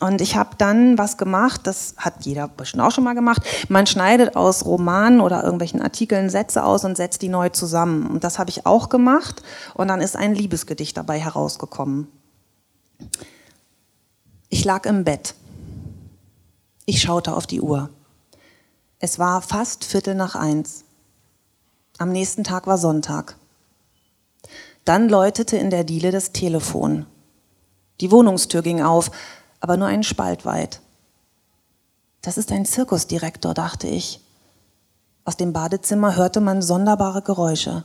Und ich habe dann was gemacht, das hat jeder bestimmt auch schon mal gemacht. Man schneidet aus Romanen oder irgendwelchen Artikeln Sätze aus und setzt die neu zusammen. Und das habe ich auch gemacht. Und dann ist ein Liebesgedicht dabei herausgekommen. Ich lag im Bett. Ich schaute auf die Uhr. Es war fast Viertel nach eins. Am nächsten Tag war Sonntag. Dann läutete in der Diele das Telefon. Die Wohnungstür ging auf, aber nur einen Spalt weit. Das ist ein Zirkusdirektor, dachte ich. Aus dem Badezimmer hörte man sonderbare Geräusche.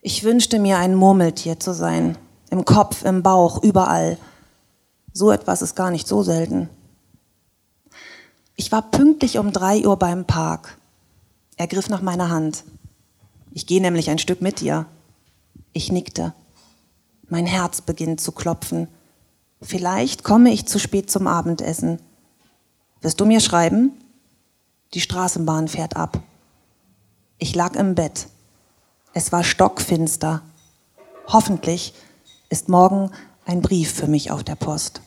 Ich wünschte mir, ein Murmeltier zu sein. Im Kopf, im Bauch, überall. So etwas ist gar nicht so selten. Ich war pünktlich um drei Uhr beim Park. Er griff nach meiner Hand. Ich gehe nämlich ein Stück mit dir. Ich nickte. Mein Herz beginnt zu klopfen. Vielleicht komme ich zu spät zum Abendessen. Wirst du mir schreiben? Die Straßenbahn fährt ab. Ich lag im Bett. Es war stockfinster. Hoffentlich ist morgen ein Brief für mich auf der Post.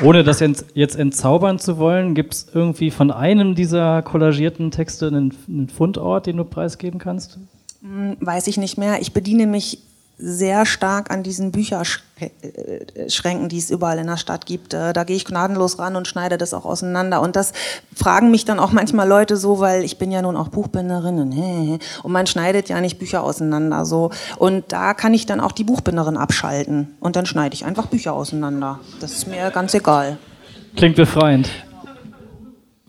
Ohne das jetzt entzaubern zu wollen, gibt es irgendwie von einem dieser kollagierten Texte einen, Fundort, den du preisgeben kannst? Hm, weiß ich nicht mehr. Ich bediene mich sehr stark an diesen Bücherschränken, die es überall in der Stadt gibt. Äh, da gehe ich gnadenlos ran und schneide das auch auseinander. Und das fragen mich dann auch manchmal Leute so, weil ich bin ja nun auch Buchbinderin und, und man schneidet ja nicht Bücher auseinander so. Und da kann ich dann auch die Buchbinderin abschalten und dann schneide ich einfach Bücher auseinander. Das ist mir ganz egal. Klingt befreiend.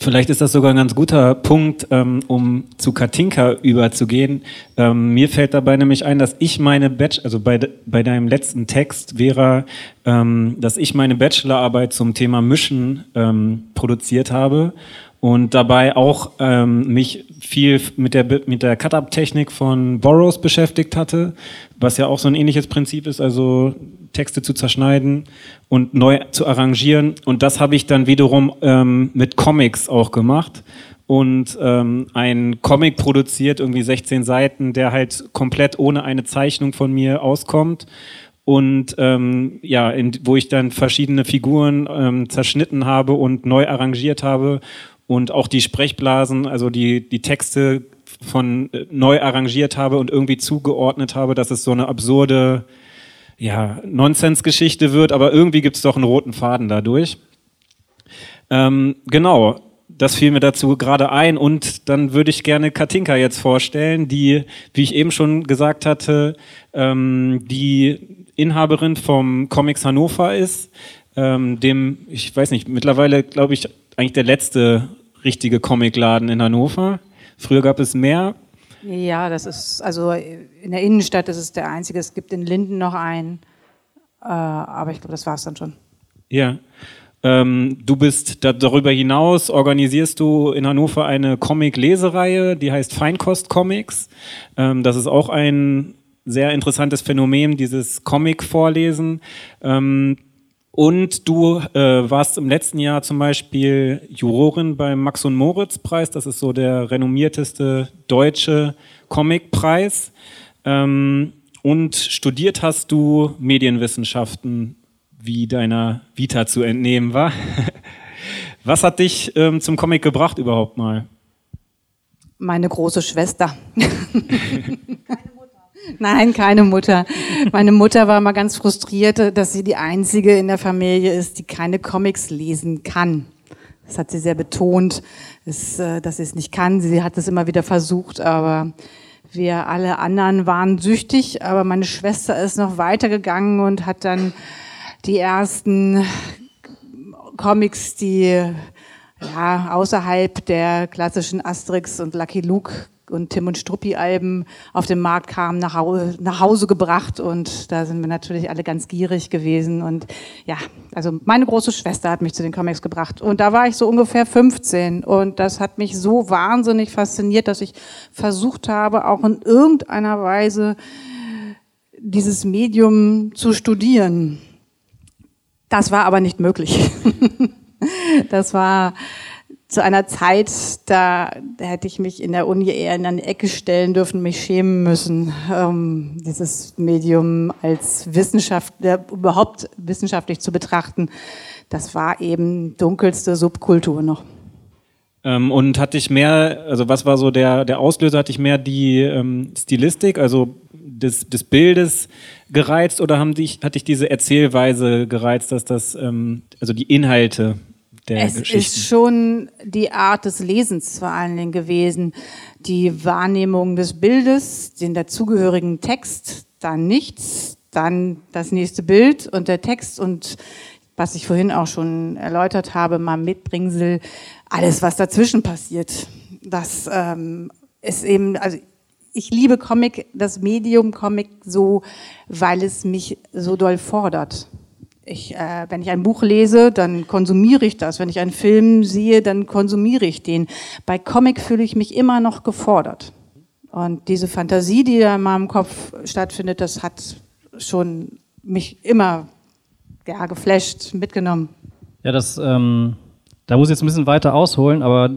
Vielleicht ist das sogar ein ganz guter Punkt, ähm, um zu Katinka überzugehen. Ähm, mir fällt dabei nämlich ein, dass ich meine Bachelor, also bei, bei deinem letzten Text, Vera, ähm, dass ich meine Bachelorarbeit zum Thema Mischen ähm, produziert habe und dabei auch ähm, mich viel mit der, mit der Cut-Up-Technik von Burroughs beschäftigt hatte, was ja auch so ein ähnliches Prinzip ist, also Texte zu zerschneiden und neu zu arrangieren. Und das habe ich dann wiederum ähm, mit Comics auch gemacht und ähm, ein Comic produziert, irgendwie 16 Seiten, der halt komplett ohne eine Zeichnung von mir auskommt und ähm, ja, in, wo ich dann verschiedene Figuren ähm, zerschnitten habe und neu arrangiert habe und auch die Sprechblasen, also die, die Texte von äh, neu arrangiert habe und irgendwie zugeordnet habe, dass es so eine absurde ja, Nonsensgeschichte wird, aber irgendwie gibt es doch einen roten Faden dadurch. Ähm, genau, das fiel mir dazu gerade ein und dann würde ich gerne Katinka jetzt vorstellen, die, wie ich eben schon gesagt hatte, ähm, die Inhaberin vom Comics Hannover ist, ähm, dem, ich weiß nicht, mittlerweile glaube ich eigentlich der letzte richtige Comicladen in Hannover. Früher gab es mehr, ja, das ist, also in der Innenstadt ist es der einzige. Es gibt in Linden noch einen, äh, aber ich glaube, das war es dann schon. Ja. Ähm, du bist da, darüber hinaus, organisierst du in Hannover eine Comic-Lesereihe, die heißt Feinkost Comics. Ähm, das ist auch ein sehr interessantes Phänomen, dieses Comic-Vorlesen. Ähm, und du äh, warst im letzten Jahr zum Beispiel Jurorin beim Max und Moritz Preis. Das ist so der renommierteste deutsche Comicpreis. Ähm, und studiert hast du Medienwissenschaften, wie deiner Vita zu entnehmen war. <laughs> Was hat dich ähm, zum Comic gebracht überhaupt mal? Meine große Schwester. <laughs> <laughs> Nein, keine Mutter. Meine Mutter war mal ganz frustriert, dass sie die einzige in der Familie ist, die keine Comics lesen kann. Das hat sie sehr betont, dass, äh, dass sie es nicht kann. Sie hat es immer wieder versucht, aber wir alle anderen waren süchtig. Aber meine Schwester ist noch weitergegangen und hat dann die ersten Comics, die ja, außerhalb der klassischen Asterix und Lucky Luke und Tim und Struppi Alben auf den Markt kamen, nach, nach Hause gebracht und da sind wir natürlich alle ganz gierig gewesen und ja, also meine große Schwester hat mich zu den Comics gebracht und da war ich so ungefähr 15 und das hat mich so wahnsinnig fasziniert, dass ich versucht habe, auch in irgendeiner Weise dieses Medium zu studieren. Das war aber nicht möglich. <laughs> das war zu einer Zeit, da, da, hätte ich mich in der Uni eher in eine Ecke stellen dürfen, mich schämen müssen, ähm, dieses Medium als Wissenschaft, äh, überhaupt wissenschaftlich zu betrachten. Das war eben dunkelste Subkultur noch. Ähm, und hatte ich mehr, also was war so der, der Auslöser, hatte ich mehr die ähm, Stilistik, also des, des Bildes gereizt oder haben dich, hatte ich diese Erzählweise gereizt, dass das, ähm, also die Inhalte der es Geschichten? ist schon die Art des Lesens vor allen Dingen gewesen. Die Wahrnehmung des Bildes, den dazugehörigen Text, dann nichts, dann das nächste Bild und der Text und was ich vorhin auch schon erläutert habe, mal Mitbringsel, alles, was dazwischen passiert. Das ähm, ist eben, also ich liebe Comic, das Medium Comic so, weil es mich so doll fordert. Ich, äh, wenn ich ein Buch lese, dann konsumiere ich das. Wenn ich einen Film sehe, dann konsumiere ich den. Bei Comic fühle ich mich immer noch gefordert. Und diese Fantasie, die da in meinem Kopf stattfindet, das hat schon mich immer ja, geflasht, mitgenommen. Ja, das, ähm, da muss ich jetzt ein bisschen weiter ausholen, aber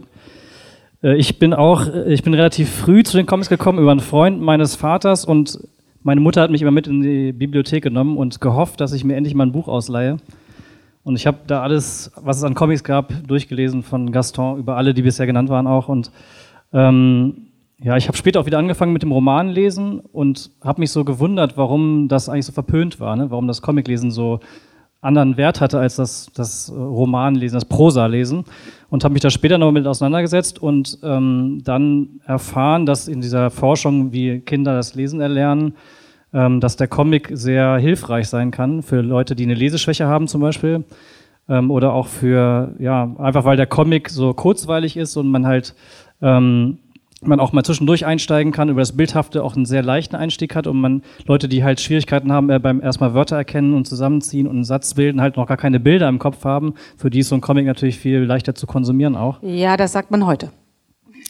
äh, ich bin auch, äh, ich bin relativ früh zu den Comics gekommen über einen Freund meines Vaters und meine Mutter hat mich immer mit in die Bibliothek genommen und gehofft, dass ich mir endlich mal ein Buch ausleihe. Und ich habe da alles, was es an Comics gab, durchgelesen von Gaston, über alle, die bisher genannt waren auch. Und ähm, ja, ich habe später auch wieder angefangen mit dem Romanlesen und habe mich so gewundert, warum das eigentlich so verpönt war, ne? warum das Comiclesen so anderen Wert hatte als das, das äh, Romanlesen, das Prosa-Lesen. Und habe mich da später noch mit auseinandergesetzt und ähm, dann erfahren, dass in dieser Forschung, wie Kinder das Lesen erlernen, ähm, dass der Comic sehr hilfreich sein kann für Leute, die eine Leseschwäche haben zum Beispiel. Ähm, oder auch für, ja, einfach weil der Comic so kurzweilig ist und man halt ähm, man auch mal zwischendurch einsteigen kann, über das Bildhafte auch einen sehr leichten Einstieg hat und man Leute, die halt Schwierigkeiten haben, äh, beim erstmal Wörter erkennen und zusammenziehen und einen Satz bilden, halt noch gar keine Bilder im Kopf haben, für die ist so ein Comic natürlich viel leichter zu konsumieren auch. Ja, das sagt man heute.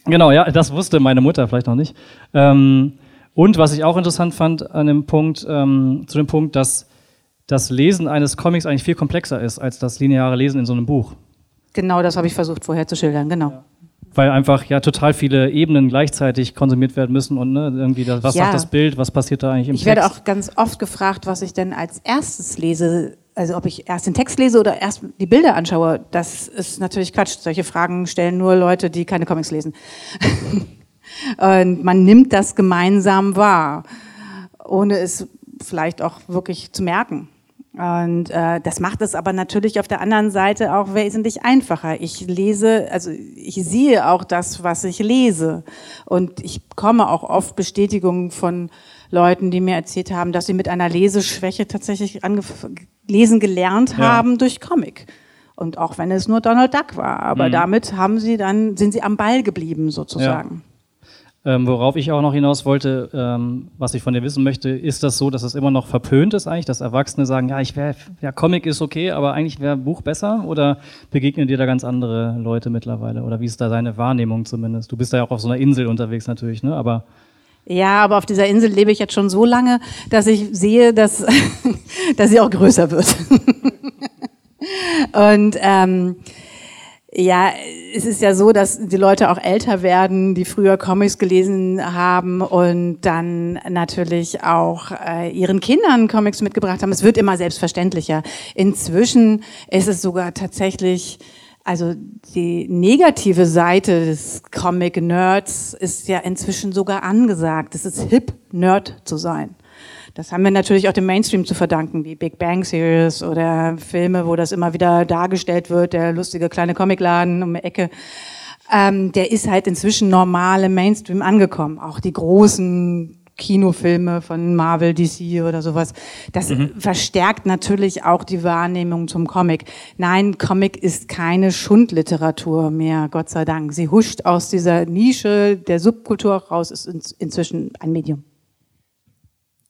Genau, ja, das wusste meine Mutter vielleicht noch nicht. Ähm, und was ich auch interessant fand an dem Punkt, ähm, zu dem Punkt, dass das Lesen eines Comics eigentlich viel komplexer ist als das lineare Lesen in so einem Buch. Genau, das habe ich versucht vorher zu schildern, genau. Ja weil einfach ja total viele Ebenen gleichzeitig konsumiert werden müssen und ne, irgendwie das, was Ja. sagt das Bild, was passiert da eigentlich im Ich werde Text? auch ganz oft gefragt, was ich denn als erstes lese. Also ob ich erst den Text lese oder erst die Bilder anschaue. Das ist natürlich Quatsch. Solche Fragen stellen nur Leute, die keine Comics lesen. <laughs> Und man nimmt das gemeinsam wahr, ohne es vielleicht auch wirklich zu merken. Und äh, das macht es aber natürlich auf der anderen Seite auch wesentlich einfacher. Ich lese, also ich sehe auch das, was ich lese. Und ich bekomme auch oft Bestätigungen von Leuten, die mir erzählt haben, dass sie mit einer Leseschwäche tatsächlich lesen gelernt Ja. haben durch Comic. Und auch wenn es nur Donald Duck war. Aber Mhm. damit haben sie dann, sind sie am Ball geblieben sozusagen. Ähm, worauf ich auch noch hinaus wollte, ähm, was ich von dir wissen möchte, ist das so, dass es immer noch verpönt ist eigentlich, dass Erwachsene sagen, ja, ich wäre, ja, Comic ist okay, aber eigentlich wäre Buch besser? Oder begegnen dir da ganz andere Leute mittlerweile? Oder wie ist da deine Wahrnehmung zumindest? Du bist da ja auch auf so einer Insel unterwegs natürlich, ne? Aber Ja, aber auf dieser Insel lebe ich jetzt schon so lange, dass ich sehe, dass, <laughs> dass sie auch größer wird. <laughs> Und ähm, ja, es ist ja so, dass die Leute auch älter werden, die früher Comics gelesen haben und dann natürlich auch äh, ihren Kindern Comics mitgebracht haben. Es wird immer selbstverständlicher. Inzwischen ist es sogar tatsächlich also die negative Seite des Comic-Nerds ist ja inzwischen sogar angesagt. Es ist hip, Nerd zu sein. Das haben wir natürlich auch dem Mainstream zu verdanken, wie Big Bang Series oder Filme, wo das immer wieder dargestellt wird, der lustige kleine Comicladen um die Ecke. Ähm, der ist halt inzwischen normal im Mainstream angekommen. Auch die großen Kinofilme von Marvel, DC oder sowas. Das verstärkt natürlich auch die Wahrnehmung zum Comic. Nein, Comic ist keine Schundliteratur mehr, Gott sei Dank. Sie huscht aus dieser Nische der Subkultur raus, ist in, inzwischen ein Medium.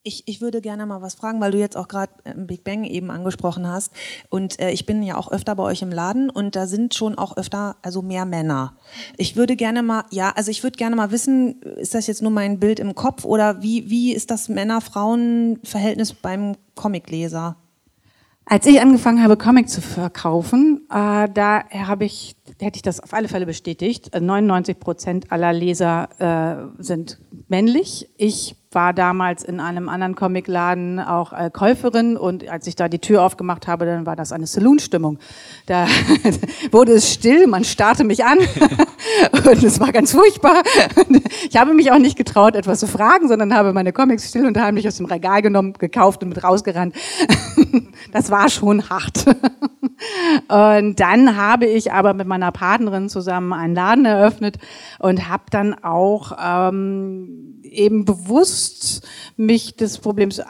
Ich, ich würde gerne mal was fragen, weil du jetzt auch gerade ähm, Big Bang eben angesprochen hast. Und äh, ich bin ja auch öfter bei euch im Laden und da sind schon auch öfter, also mehr Männer. Ich würde gerne mal, ja, also ich würde gerne mal wissen, ist das jetzt nur mein Bild im Kopf oder wie, wie ist das Männer-Frauen-Verhältnis beim Comicleser? Als ich angefangen habe, Comic zu verkaufen, äh, da habe ich, hätte ich das auf alle Fälle bestätigt. 99 Prozent aller Leser äh, sind männlich. Ich war damals in einem anderen Comicladen auch äh, Käuferin und als ich da die Tür aufgemacht habe, dann war das eine Saloon-Stimmung. Da <laughs> wurde es still, man starrte mich an <laughs> und es war ganz furchtbar. Ich habe mich auch nicht getraut, etwas zu fragen, sondern habe meine Comics still und heimlich aus dem Regal genommen, gekauft und mit rausgerannt. <laughs> Das war schon hart. Und dann habe ich aber mit meiner Partnerin zusammen einen Laden eröffnet und habe dann auch ähm, eben bewusst mich des Problems,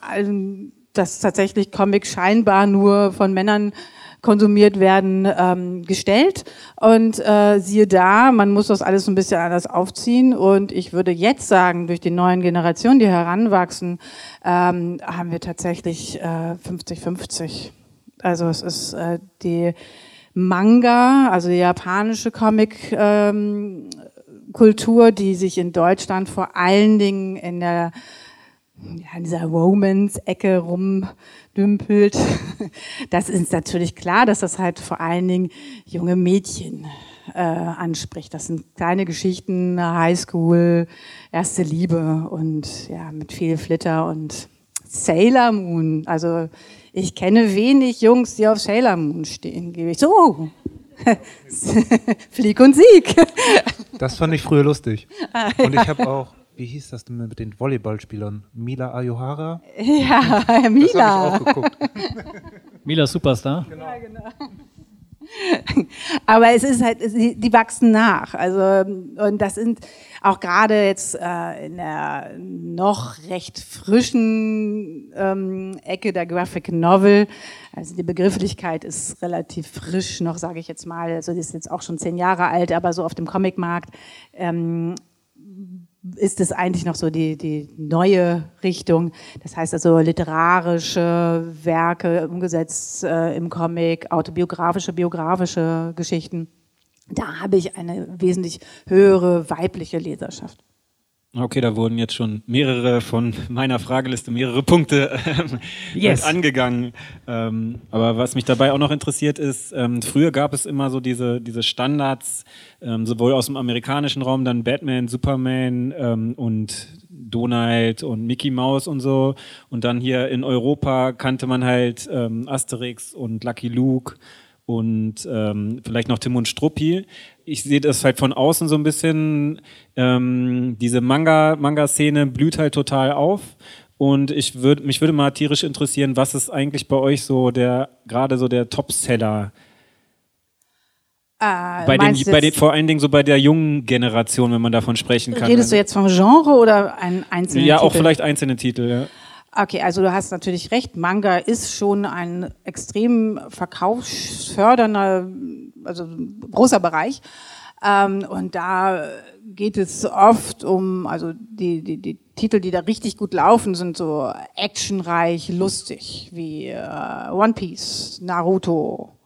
dass tatsächlich Comics scheinbar nur von Männern konsumiert werden, ähm, gestellt. Und äh, siehe da, man muss das alles ein bisschen anders aufziehen. Und ich würde jetzt sagen, durch die neuen Generationen, die heranwachsen, ähm, haben wir tatsächlich 50-50. Äh, also es ist äh, die Manga, also die japanische Comic. Ähm, Kultur, die sich in Deutschland vor allen Dingen in der ja, in dieser Romance-Ecke rumdümpelt. <laughs> Das ist natürlich klar, dass das halt vor allen Dingen junge Mädchen äh, anspricht. Das sind kleine Geschichten, Highschool, erste Liebe und ja, mit viel Flitter und Sailor Moon. Also ich kenne wenig Jungs, die auf Sailor Moon stehen, gebe ich so. <laughs> Flieg und Sieg. Das fand ich früher lustig. Ah, und ich habe auch, wie hieß das denn mit den Volleyballspielern? Mila Ayohara? Ja, Mila. Das ich auch geguckt. Mila Superstar. Genau. Ja, genau. Aber es ist halt, die wachsen nach. Also, und das sind auch gerade jetzt äh, in der noch recht frischen ähm, Ecke der Graphic Novel. Also die Begrifflichkeit ist relativ frisch noch, sage ich jetzt mal. Also die ist jetzt auch schon zehn Jahre alt, aber so auf dem Comicmarkt. Ähm, ist es eigentlich noch so die, die neue Richtung. Das heißt also literarische Werke umgesetzt äh, im Comic, autobiografische, biografische Geschichten. Da habe ich eine wesentlich höhere weibliche Leserschaft. Okay, da wurden jetzt schon mehrere von meiner Frageliste, mehrere Punkte ähm, yes. angegangen. Ähm, aber was mich dabei auch noch interessiert ist, ähm, früher gab es immer so diese, diese Standards, ähm, sowohl aus dem amerikanischen Raum, dann Batman, Superman ähm, und Donald und Mickey Mouse und so. Und dann hier in Europa kannte man halt ähm, Asterix und Lucky Luke und ähm, vielleicht noch Tim und Struppi. Ich sehe das halt von außen so ein bisschen, ähm, diese Manga, Manga-Szene blüht halt total auf. Und ich würde, mich würde mal tierisch interessieren, was ist eigentlich bei euch so der, gerade so der Topseller? Äh, bei den, bei den, vor allen Dingen so bei der jungen Generation, wenn man davon sprechen kann. Redest du jetzt vom Genre oder ein einzelner Ja, Titel? auch vielleicht einzelne Titel, ja. Okay, also du hast natürlich recht. Manga ist schon ein extrem verkaufsfördernder, also großer Bereich. Ähm, und da geht es oft um, also die, die, die Titel, die da richtig gut laufen, sind so actionreich, lustig, wie äh, One Piece, Naruto,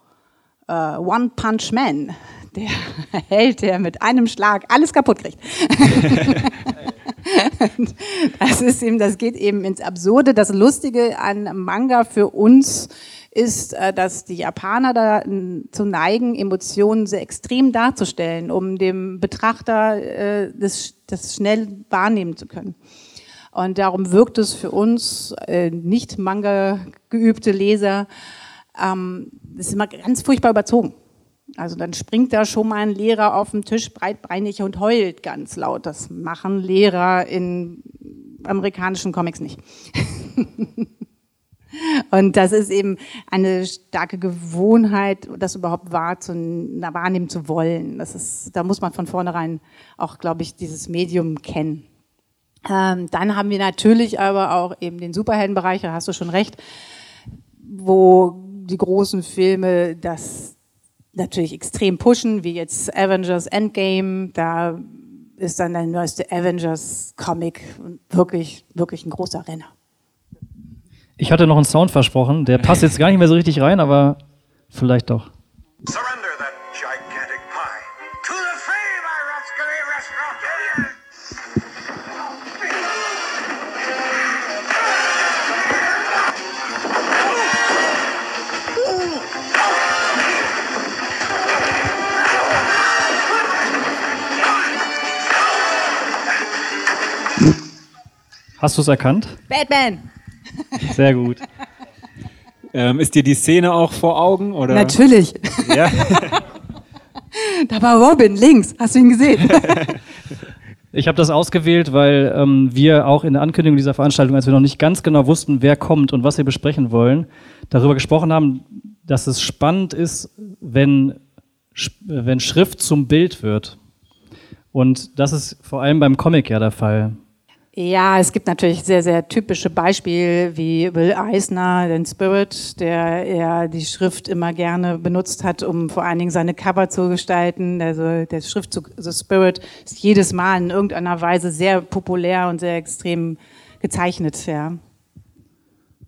äh, One Punch Man, der <laughs> Held, der mit einem Schlag alles kaputt kriegt. <laughs> <laughs> das ist eben, das geht eben ins Absurde. Das Lustige an Manga für uns ist, äh, dass die Japaner da zu neigen, Emotionen sehr extrem darzustellen, um dem Betrachter äh, das, das schnell wahrnehmen zu können. Und darum wirkt es für uns äh, nicht Manga geübte Leser, ähm, das ist immer ganz furchtbar überzogen. Also dann springt da schon mal ein Lehrer auf den Tisch breitbeinig und heult ganz laut. Das machen Lehrer in amerikanischen Comics nicht. <laughs> und das ist eben eine starke Gewohnheit, das überhaupt wahrnehmen zu wollen. Das ist, da muss man von vornherein auch, glaube ich, dieses Medium kennen. Ähm, dann haben wir natürlich aber auch eben den Superheldenbereich, da hast du schon recht, wo die großen Filme das natürlich extrem pushen, wie jetzt Avengers Endgame. Da ist dann der neueste Avengers-Comic wirklich, wirklich ein großer Renner. Ich hatte noch einen Sound versprochen, der passt jetzt gar nicht mehr so richtig rein, aber vielleicht doch. Surrender. Hast du es erkannt? Batman! Sehr gut. Ähm, ist dir die Szene auch vor Augen? Oder? Natürlich. Ja. <laughs> Da war Robin links. Hast du ihn gesehen? <laughs> Ich habe das ausgewählt, weil ähm, wir auch in der Ankündigung dieser Veranstaltung, als wir noch nicht ganz genau wussten, wer kommt und was wir besprechen wollen, darüber gesprochen haben, dass es spannend ist, wenn, wenn Schrift zum Bild wird. Und das ist vor allem beim Comic ja der Fall. Ja, es gibt natürlich sehr, sehr typische Beispiele wie Will Eisner, den Spirit, der ja die Schrift immer gerne benutzt hat, um vor allen Dingen seine Cover zu gestalten. Also der Schriftzug The Spirit ist jedes Mal in irgendeiner Weise sehr populär und sehr extrem gezeichnet, ja.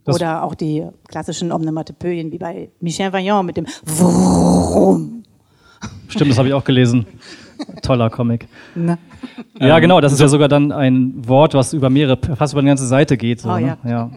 Das Oder auch die klassischen Omnomatopöien wie bei Michel Vaillant mit dem Vroom. Stimmt, das habe ich auch gelesen. <laughs> Toller Comic. Ne? Ja, genau, das ist ja sogar dann ein Wort, was über mehrere, fast über eine ganze Seite geht. So, Oh, ne? ja. ja.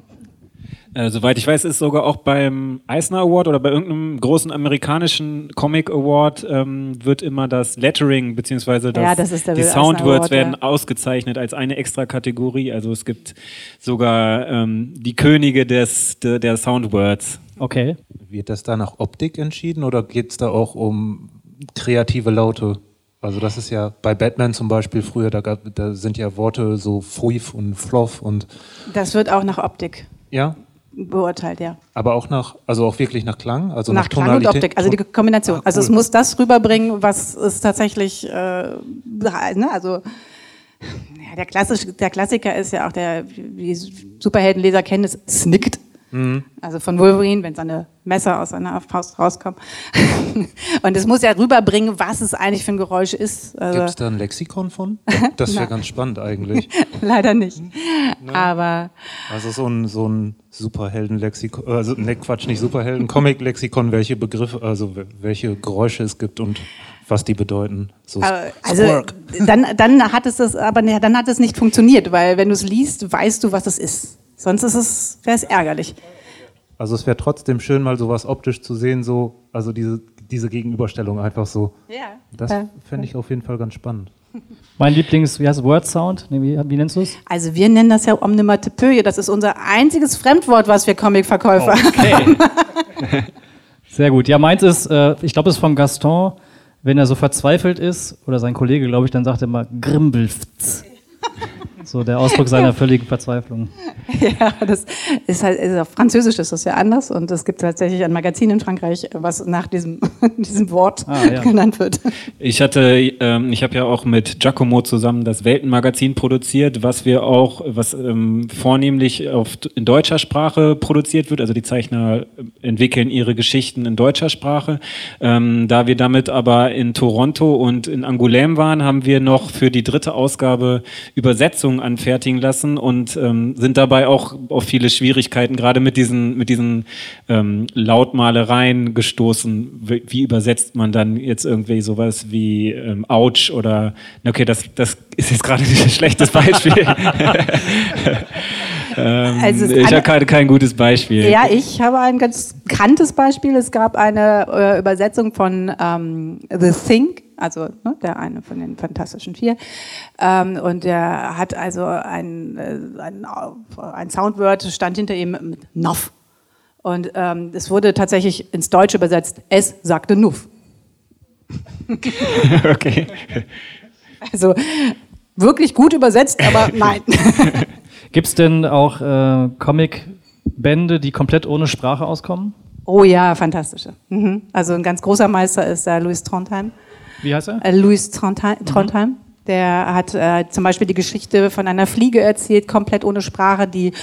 Äh, soweit ich weiß, ist sogar auch beim Eisner Award oder bei irgendeinem großen amerikanischen Comic Award ähm, wird immer das Lettering beziehungsweise das, Ja, das die Soundwords Award, werden ja. ausgezeichnet als eine extra Kategorie. Also es gibt sogar ähm, die Könige des, der, der Soundwords. Okay. Wird das da nach Optik entschieden oder geht es da auch um kreative Laute? Also das ist ja bei Batman zum Beispiel früher, da, gab, da sind ja Worte so Fuif und Floff und Das wird auch nach Optik ja, beurteilt, ja. aber auch nach, also auch wirklich nach Klang, also nach, nach Klang und Tonalität. Optik, also die Kombination. Ah, Also es cool. muss das rüberbringen, was es tatsächlich, äh, ne? also ja, der, Klassisch, der Klassiker ist ja auch der, wie Superheldenleser kennen es, snickt. Mhm. Also von Wolverine, wenn seine Messer aus seiner Faust rauskommen. <laughs> und es muss ja rüberbringen, was es eigentlich für ein Geräusch ist. Also, Gibt es da ein Lexikon von? Das wäre <laughs> ganz spannend eigentlich. <laughs> leider nicht. Aber Also so ein, so ein Superhelden-Lexikon, also ne Quatsch, nicht Superhelden, Comic-Lexikon, welche Begriffe, also we- welche Geräusche es gibt und was die bedeuten. So also dann, dann hat es das, aber ne, dann hat es nicht funktioniert, weil wenn du es liest, weißt du, was es ist. Sonst ist es, wäre es ärgerlich. Also es wäre trotzdem schön, mal sowas optisch zu sehen, so, also diese, diese Gegenüberstellung einfach so. Ja. Das Ja. fände ich auf jeden Fall ganz spannend. Mein Lieblings, wie heißt es, Word Sound? Nee, wie, wie nennst du es? Also wir nennen das ja Omnimatopöie. Das ist unser einziges Fremdwort, was wir Comicverkäufer Okay. <laughs> Sehr gut. Ja, meins ist, äh, ich glaube, es ist vom Gaston, wenn er so verzweifelt ist, oder sein Kollege, glaube ich, dann sagt er immer Grimbelfts. <laughs> So der Ausdruck seiner <laughs> völligen Verzweiflung. Ja, das ist halt, ist auf Französisch ist das ja anders und es gibt tatsächlich ein Magazin in Frankreich, was nach diesem, <laughs> diesem Wort Ah, ja. <laughs> genannt wird. Ich hatte, ähm, ich habe ja auch mit Giacomo zusammen das Weltenmagazin produziert, was wir auch, was ähm, vornehmlich auf, in deutscher Sprache produziert wird. Also die Zeichner entwickeln ihre Geschichten in deutscher Sprache. Ähm, da wir damit aber in Toronto und in Angoulême waren, haben wir noch für die dritte Ausgabe Übersetzungen anfertigen lassen und ähm, sind dabei auch auf viele Schwierigkeiten, gerade mit diesen, mit diesen ähm, Lautmalereien gestoßen. Wie, wie übersetzt man dann jetzt irgendwie sowas wie ähm, Ouch oder, okay, das, das ist jetzt gerade <laughs> nicht ein schlechtes Beispiel. <laughs> ähm, Also ich habe kein, kein gutes Beispiel. Ja, ich habe ein ganz bekanntes Beispiel. Es gab eine äh, Übersetzung von ähm, The Thing, also ne, der eine von den Fantastischen Vier. Ähm, und der hat also ein, äh, ein, ein Soundword, stand hinter ihm mit Noff. Und ähm, es wurde tatsächlich ins Deutsche übersetzt, es sagte Nuff. <laughs> okay. Also wirklich gut übersetzt, aber <laughs> nein. <laughs> Gibt es denn auch äh, Comic-Bände, die komplett ohne Sprache auskommen? oh ja, fantastische. Mhm. Also ein ganz großer Meister ist da Louis Trondheim. Wie heißt er? Äh, Louis Trondheim, Trondheim. Der hat äh, zum Beispiel die Geschichte von einer Fliege erzählt, komplett ohne Sprache, die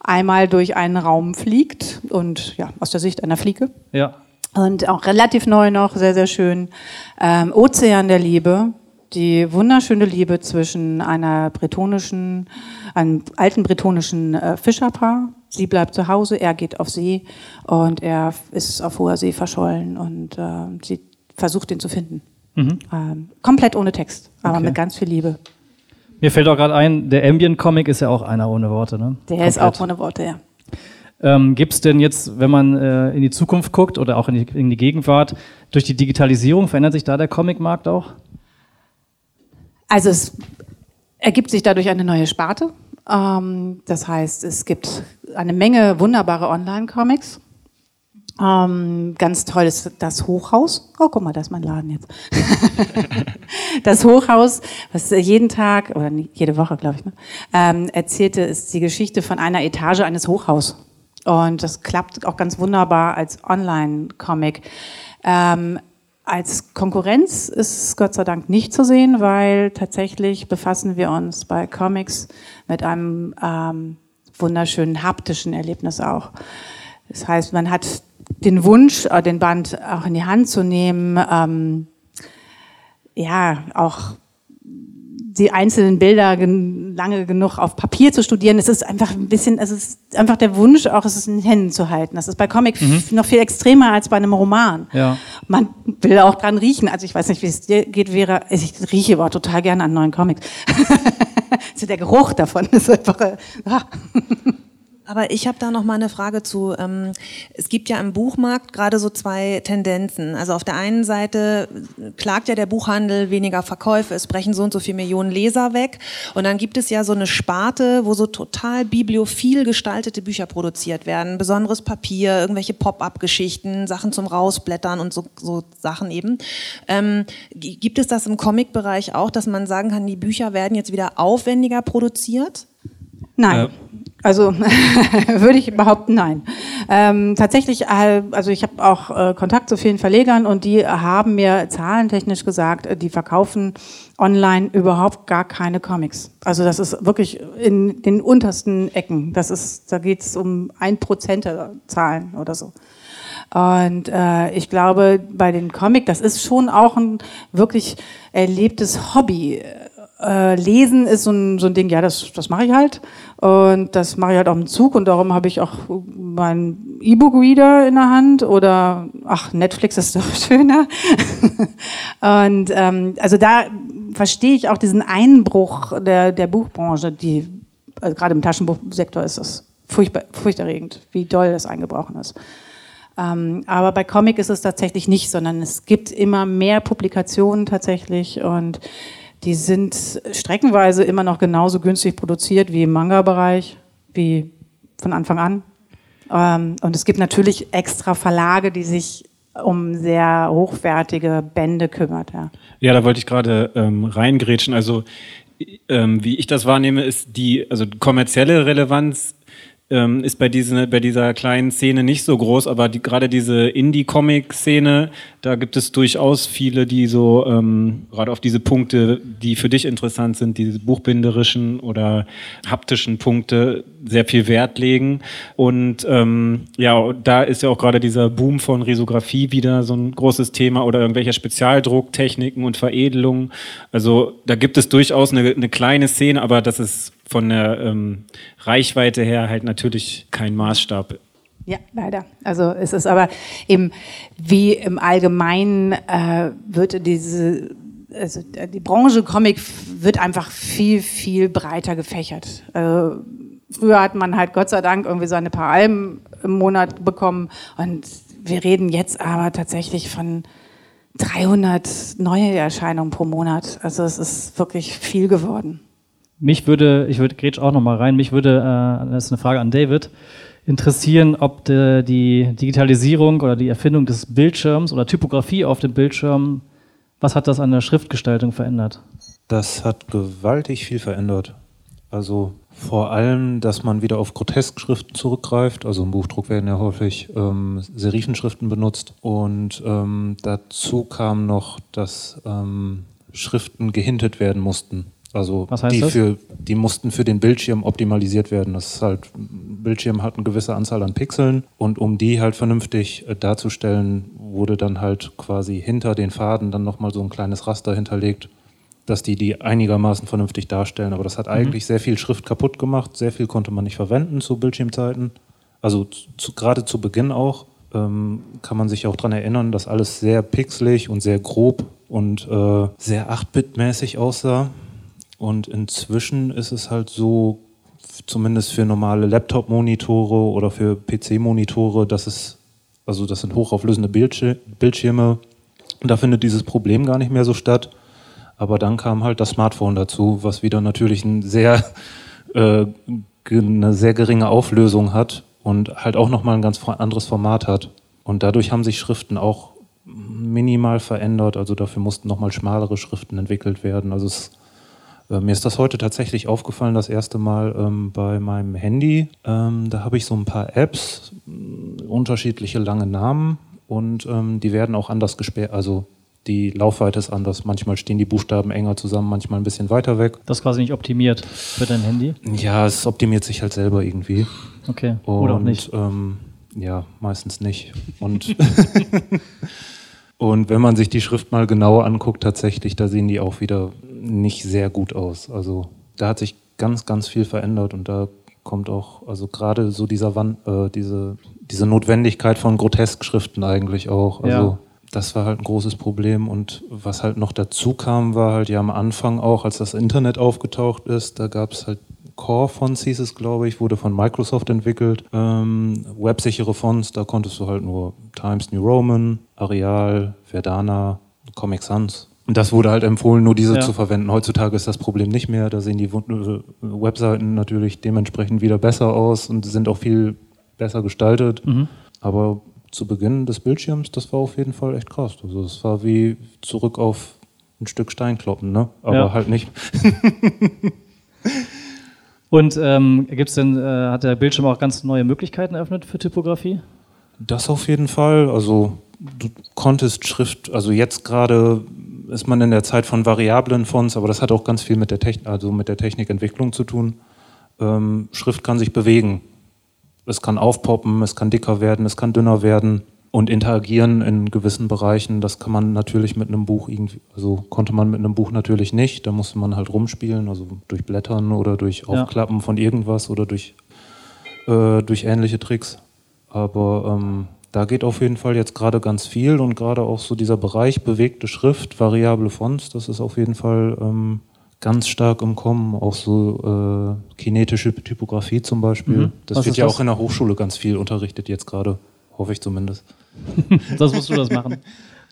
einmal durch einen Raum fliegt und ja, aus der Sicht einer Fliege. Ja. Und auch relativ neu noch, sehr, sehr schön. Ähm, Ozean der Liebe, die wunderschöne Liebe zwischen einer bretonischen, einem alten bretonischen äh, Fischerpaar. Sie bleibt zu Hause, er geht auf See und er ist auf hoher See verschollen und äh, sie versucht ihn zu finden. Ähm, komplett ohne Text, aber Okay. mit ganz viel Liebe. Mir fällt auch gerade ein, der Ambient-Comic ist ja auch einer ohne Worte, ne? Der ist Komplett. auch ohne Worte, ja. Ähm, Gibt es denn jetzt, wenn man äh, in die Zukunft guckt oder auch in die, in die Gegenwart, durch die Digitalisierung verändert sich da der Comicmarkt auch? Also es ergibt sich dadurch eine neue Sparte. Ähm, das heißt, es gibt eine Menge wunderbare Online-Comics. Ähm, ganz toll ist das Hochhaus. Oh, guck mal, da ist mein Laden jetzt. <laughs> das Hochhaus, was jeden Tag oder jede Woche, glaube ich, ne, ähm, erzählte, ist die Geschichte von einer Etage eines Hochhaus. Und das klappt auch ganz wunderbar als Online-Comic. Ähm, als Konkurrenz ist es Gott sei Dank nicht zu sehen, weil tatsächlich befassen wir uns bei Comics mit einem ähm, wunderschönen haptischen Erlebnis auch. Das heißt, man hat den Wunsch, äh, den Band auch in die Hand zu nehmen, ähm, ja, auch die einzelnen Bilder gen lange genug auf Papier zu studieren. Es ist einfach ein bisschen, es ist einfach der Wunsch, auch es in den Händen zu halten. Das ist bei Comic mhm. noch viel extremer als bei einem Roman. Ja. Man will auch dran riechen. Also ich weiß nicht, wie es dir geht, Vera. Ich rieche aber total gerne an neuen Comics. <laughs> also der Geruch davon ist einfach. Aber ich habe da noch mal eine Frage zu. Ähm, es gibt ja im Buchmarkt gerade so zwei Tendenzen. Also auf der einen Seite klagt ja der Buchhandel weniger Verkäufe, es brechen so und so viele Millionen Leser weg. Und dann gibt es ja so eine Sparte, wo so total bibliophil gestaltete Bücher produziert werden. Besonderes Papier, irgendwelche Pop-up-Geschichten, Sachen zum Rausblättern und so, so Sachen eben. Ähm, gibt es das im Comic-Bereich auch, dass man sagen kann, die Bücher werden jetzt wieder aufwendiger produziert? Nein. Äh, also <laughs> würde ich behaupten, nein. Ähm, tatsächlich, äh, also ich habe auch äh, Kontakt zu vielen Verlegern und die haben mir zahlentechnisch gesagt, äh, die verkaufen online überhaupt gar keine Comics. Also das ist wirklich in den untersten Ecken. Das ist, da geht es um ein Prozent der Zahlen oder so. Und äh, ich glaube, bei den Comic, das ist schon auch ein wirklich erlebtes Hobby äh, Lesen ist so ein, so ein Ding, ja, das, das mache ich halt. Und das mache ich halt auf dem Zug und darum habe ich auch meinen E-Book-Reader in der Hand oder, ach, Netflix ist doch <laughs> schöner. und ähm, also da verstehe ich auch diesen Einbruch der, der Buchbranche, die, also gerade im Taschenbuchsektor ist das furchtbar, furchterregend, wie doll das eingebrochen ist. Ähm, aber bei Comic ist es tatsächlich nicht, sondern es gibt immer mehr Publikationen tatsächlich und die sind streckenweise immer noch genauso günstig produziert wie im Manga-Bereich, wie von Anfang an. Ähm, und es gibt natürlich extra Verlage, die sich um sehr hochwertige Bände kümmert. Ja, ja da wollte ich gerade ähm, reingrätschen. Also ähm, wie ich das wahrnehme, ist die also kommerzielle Relevanz ähm, ist bei, diesen, bei dieser kleinen Szene nicht so groß, aber die, gerade diese Indie-Comic-Szene, da gibt es durchaus viele, die so ähm, gerade auf diese Punkte, die für dich interessant sind, diese buchbinderischen oder haptischen Punkte, sehr viel Wert legen. Und ähm, ja, da ist ja auch gerade dieser Boom von Risografie wieder so ein großes Thema oder irgendwelche Spezialdrucktechniken und Veredelungen. Also da gibt es durchaus eine, eine kleine Szene, aber das ist von der ähm, Reichweite her halt natürlich kein Maßstab. Ja, leider. Also es ist aber eben wie im Allgemeinen äh, wird diese also die Branche Comic wird einfach viel viel breiter gefächert. Also früher hat man halt Gott sei Dank irgendwie so eine paar Alben im Monat bekommen und wir reden jetzt aber tatsächlich von 300 neue Erscheinungen pro Monat. Also es ist wirklich viel geworden. Mich würde, ich würde Gretsch auch nochmal rein, mich würde, äh, das ist eine Frage an David, interessieren, ob de, die Digitalisierung oder die Erfindung des Bildschirms oder Typografie auf dem Bildschirm, was hat das an der Schriftgestaltung verändert? Das hat gewaltig viel verändert. Also vor allem, dass man wieder auf Groteskschriften zurückgreift. Also im Buchdruck werden ja häufig ähm, Serifenschriften benutzt. Und ähm, dazu kam noch, dass ähm, Schriften gehintet werden mussten. Also die, das? Für, die mussten für den Bildschirm optimalisiert werden. Das ist halt, Bildschirm hat eine gewisse Anzahl an Pixeln und um die halt vernünftig äh, darzustellen, wurde dann halt quasi hinter den Faden dann nochmal so ein kleines Raster hinterlegt, dass die die einigermaßen vernünftig darstellen. Aber das hat mhm. eigentlich sehr viel Schrift kaputt gemacht. Sehr viel konnte man nicht verwenden zu Bildschirmzeiten. Also zu, gerade zu Beginn auch ähm, kann man sich auch daran erinnern, dass alles sehr pixelig und sehr grob und äh, sehr 8-Bit-mäßig aussah. Und inzwischen ist es halt so, zumindest für normale Laptop-Monitore oder für PC-Monitore, dass es, also das sind hochauflösende Bildschirme. Und da findet dieses Problem gar nicht mehr so statt. Aber dann kam halt das Smartphone dazu, was wieder natürlich ein sehr äh, eine sehr geringe Auflösung hat und halt auch nochmal ein ganz anderes Format hat. Und dadurch haben sich Schriften auch minimal verändert. Also dafür mussten nochmal schmalere Schriften entwickelt werden. Also es, äh, mir ist das heute tatsächlich aufgefallen, das erste Mal ähm, bei meinem Handy. Ähm, da habe ich so ein paar Apps, äh, unterschiedliche lange Namen und ähm, die werden auch anders gesperrt. Also die Laufweite ist anders. Manchmal stehen die Buchstaben enger zusammen, manchmal ein bisschen weiter weg. Das ist quasi nicht optimiert für dein Handy? Ja, es optimiert sich halt selber irgendwie. Okay, oder auch nicht. Ähm, ja, meistens nicht. Und, <laughs> und wenn man sich die Schrift mal genauer anguckt, tatsächlich, da sehen die auch wieder nicht sehr gut aus. Also da hat sich ganz, ganz viel verändert und da kommt auch, also gerade so dieser Wand, äh, diese, diese Notwendigkeit von Groteskschriften eigentlich auch. Also ja. das war halt ein großes Problem. Und was halt noch dazu kam, war halt ja am Anfang auch, als das Internet aufgetaucht ist, da gab es halt Core Fonts hieß es, glaube ich, wurde von Microsoft entwickelt. Ähm, websichere Fonts, da konntest du halt nur Times New Roman, Arial, Verdana, Comic Sans. Und das wurde halt empfohlen, nur diese ja. zu verwenden. Heutzutage ist das Problem nicht mehr. Da sehen die äh, Webseiten natürlich dementsprechend wieder besser aus und sind auch viel besser gestaltet. Mhm. Aber zu Beginn des Bildschirms, das war auf jeden Fall echt krass. Also es war wie zurück auf ein Stück Stein kloppen, ne? Aber ja. halt nicht. <laughs> Und ähm, gibt's denn, äh, hat der Bildschirm auch ganz neue Möglichkeiten eröffnet für Typografie? Das auf jeden Fall. Also du konntest Schrift, also jetzt gerade ist man in der Zeit von variablen Fonts, aber das hat auch ganz viel mit der, Techn also mit der Technikentwicklung zu tun. Ähm, Schrift kann sich bewegen. Es kann aufpoppen, es kann dicker werden, es kann dünner werden und interagieren in gewissen Bereichen, das kann man natürlich mit einem Buch irgendwie, also konnte man mit einem Buch natürlich nicht, da musste man halt rumspielen, also durch Blättern oder durch Aufklappen ja. von irgendwas oder durch, äh, durch ähnliche Tricks. Aber ähm, da geht auf jeden Fall jetzt gerade ganz viel und gerade auch so dieser Bereich bewegte Schrift, variable Fonts, das ist auf jeden Fall ähm, ganz stark im Kommen, auch so äh, kinetische Typografie zum Beispiel. Mhm. Das Was wird ja das? auch in der Hochschule ganz viel unterrichtet jetzt gerade. Hoffe ich zumindest. <laughs> das musst du das machen.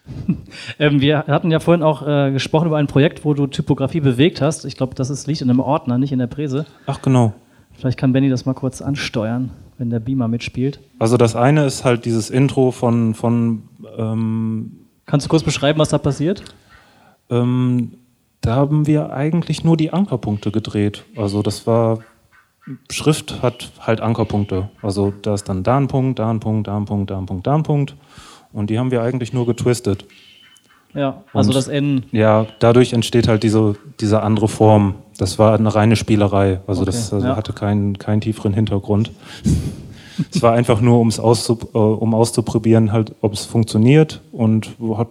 <laughs> ähm, wir hatten ja vorhin auch äh, gesprochen über ein Projekt, wo du Typografie bewegt hast. Ich glaube, das ist, liegt in einem Ordner, nicht in der Präse. Ach, genau. Vielleicht kann Benny das mal kurz ansteuern, wenn der Beamer mitspielt. Also das eine ist halt dieses Intro von... von ähm, Kannst du kurz beschreiben, was da passiert? Ähm, da haben wir eigentlich nur die Ankerpunkte gedreht. Also das war Schrift hat halt Ankerpunkte. Also da ist dann da ein Punkt, da ein Punkt, da ein Punkt, da ein Punkt, da ein Punkt. Und die haben wir eigentlich nur getwistet. Ja, also Und, das N. Ja, dadurch entsteht halt diese, diese andere Form. Das war eine reine Spielerei. Also okay, das also ja. hatte keinen, keinen tieferen Hintergrund. <laughs> es war einfach nur, um's auszub, äh, um auszuprobieren, halt, ob es funktioniert. Und hat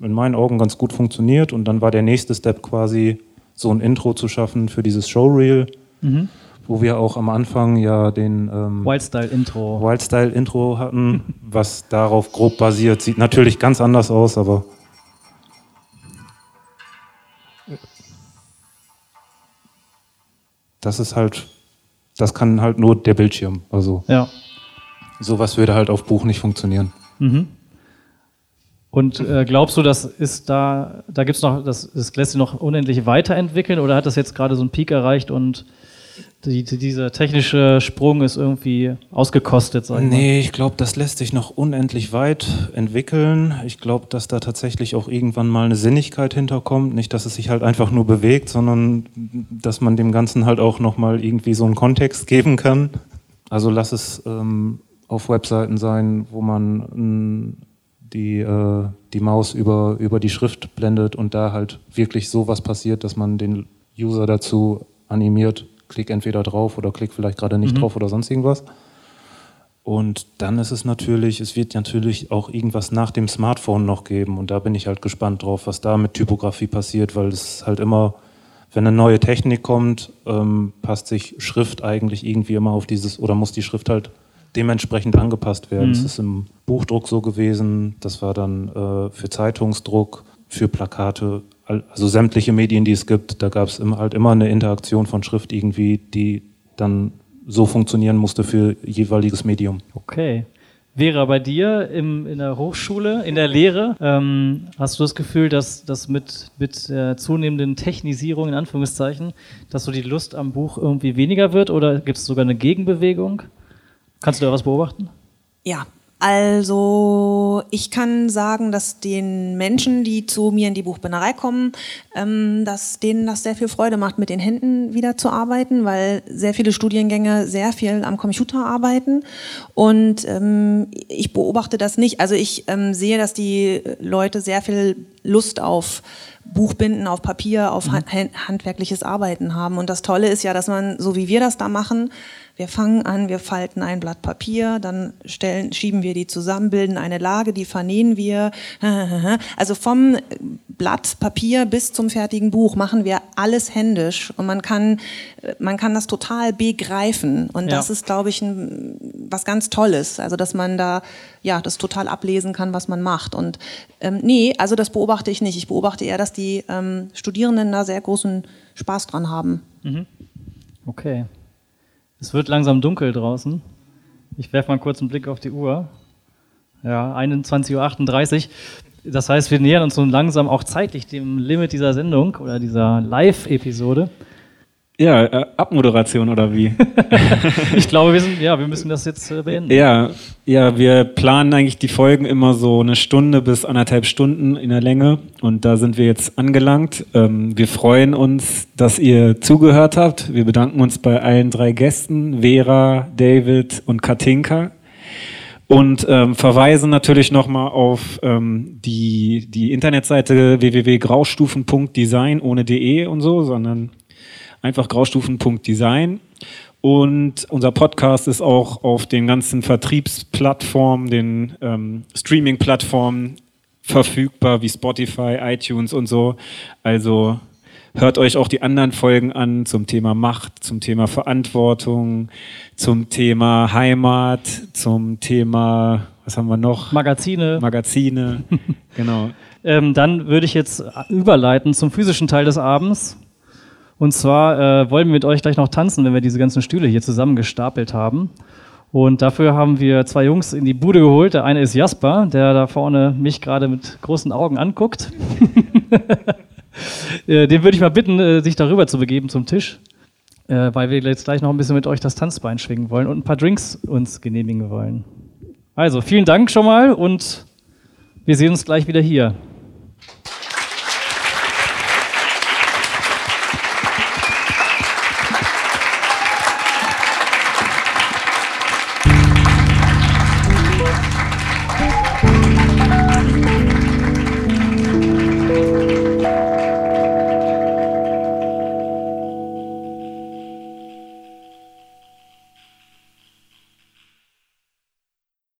in meinen Augen ganz gut funktioniert. Und dann war der nächste Step quasi, so ein Intro zu schaffen für dieses Showreel. Mhm wo wir auch am Anfang ja den ähm, Wildstyle-Intro Wildstyle-Intro hatten, was darauf grob basiert. Sieht natürlich ganz anders aus, aber das ist halt, das kann halt nur der Bildschirm. Also ja. sowas würde halt auf Buch nicht funktionieren. Mhm. Und äh, glaubst du, das ist da, da gibt es noch, das, das lässt sich noch unendlich weiterentwickeln oder hat das jetzt gerade so einen Peak erreicht und die, dieser technische Sprung ist irgendwie ausgekostet, ich Nee, ich glaube, das lässt sich noch unendlich weit entwickeln. Ich glaube, dass da tatsächlich auch irgendwann mal eine Sinnigkeit hinterkommt. Nicht, dass es sich halt einfach nur bewegt, sondern dass man dem Ganzen halt auch nochmal irgendwie so einen Kontext geben kann. Also lass es ähm, auf Webseiten sein, wo man die, äh, die Maus über, über die Schrift blendet und da halt wirklich sowas passiert, dass man den User dazu animiert, klick entweder drauf oder klick vielleicht gerade nicht mhm. drauf oder sonst irgendwas. Und dann ist es natürlich, es wird natürlich auch irgendwas nach dem Smartphone noch geben. Und da bin ich halt gespannt drauf, was da mit Typografie passiert, weil es halt immer, wenn eine neue Technik kommt, ähm, passt sich Schrift eigentlich irgendwie immer auf dieses, oder muss die Schrift halt dementsprechend angepasst werden. Mhm. Das ist im Buchdruck so gewesen, das war dann äh, für Zeitungsdruck, für Plakate also sämtliche Medien, die es gibt, da gab es halt immer eine Interaktion von Schrift irgendwie, die dann so funktionieren musste für jeweiliges Medium. Okay. Vera, bei dir im, in der Hochschule, in der Lehre, ähm, hast du das Gefühl, dass, dass mit, mit der zunehmenden Technisierung, in Anführungszeichen, dass so die Lust am Buch irgendwie weniger wird oder gibt es sogar eine Gegenbewegung? Kannst du da was beobachten? Ja, also ich kann sagen, dass den Menschen, die zu mir in die Buchbinderei kommen, ähm, dass denen das sehr viel Freude macht, mit den Händen wieder zu arbeiten, weil sehr viele Studiengänge sehr viel am Computer arbeiten. Und ähm, ich beobachte das nicht. Also ich ähm, sehe, dass die Leute sehr viel Lust auf Buchbinden, auf Papier, auf mhm. handwerkliches Arbeiten haben. Und das Tolle ist ja, dass man, so wie wir das da machen, wir fangen an, wir falten ein Blatt Papier, dann stellen, schieben wir die zusammen, bilden eine Lage, die vernähen wir. <laughs> Also vom Blatt Papier bis zum fertigen Buch machen wir alles händisch und man kann, man kann das total begreifen. Und ja. das ist, glaube ich, ein, was ganz Tolles. Also, dass man da, ja, das total ablesen kann, was man macht. Und ähm, nee, also das beobachte ich nicht. Ich beobachte eher, dass die ähm, Studierenden da sehr großen Spaß dran haben. Mhm. Okay. Es wird langsam dunkel draußen. Ich werfe mal kurz einen Blick auf die Uhr. Ja, 21.38 Uhr. Das heißt, wir nähern uns so langsam auch zeitlich dem Limit dieser Sendung oder dieser Live-Episode. Ja, äh, Abmoderation oder wie? <laughs> <laughs> ich glaube, wir, sind, ja, wir müssen das jetzt äh, beenden. Ja, ja, wir planen eigentlich die Folgen immer so eine Stunde bis anderthalb Stunden in der Länge und da sind wir jetzt angelangt. Ähm, wir freuen uns, dass ihr zugehört habt. Wir bedanken uns bei allen drei Gästen, Vera, David und Katinka. Und ähm, verweisen natürlich nochmal auf ähm, die, die Internetseite www.graustufen.design ohne de und so, sondern einfach graustufen.design. Und unser Podcast ist auch auf den ganzen Vertriebsplattformen, den ähm, Streaming-Plattformen verfügbar, wie Spotify, iTunes und so. Also hört euch auch die anderen Folgen an zum Thema Macht, zum Thema Verantwortung, zum Thema Heimat, zum Thema, was haben wir noch? Magazine. Magazine, <laughs> genau. ähm, dann würde ich jetzt überleiten zum physischen Teil des Abends. Und zwar äh, wollen wir mit euch gleich noch tanzen, wenn wir diese ganzen Stühle hier zusammengestapelt haben. Und dafür haben wir zwei Jungs in die Bude geholt. Der eine ist Jasper, der da vorne mich gerade mit großen Augen anguckt. <laughs> Äh, den würde ich mal bitten, äh, sich darüber zu begeben zum Tisch, äh, weil wir jetzt gleich noch ein bisschen mit euch das Tanzbein schwingen wollen und ein paar Drinks uns genehmigen wollen. Also, vielen Dank schon mal und wir sehen uns gleich wieder hier.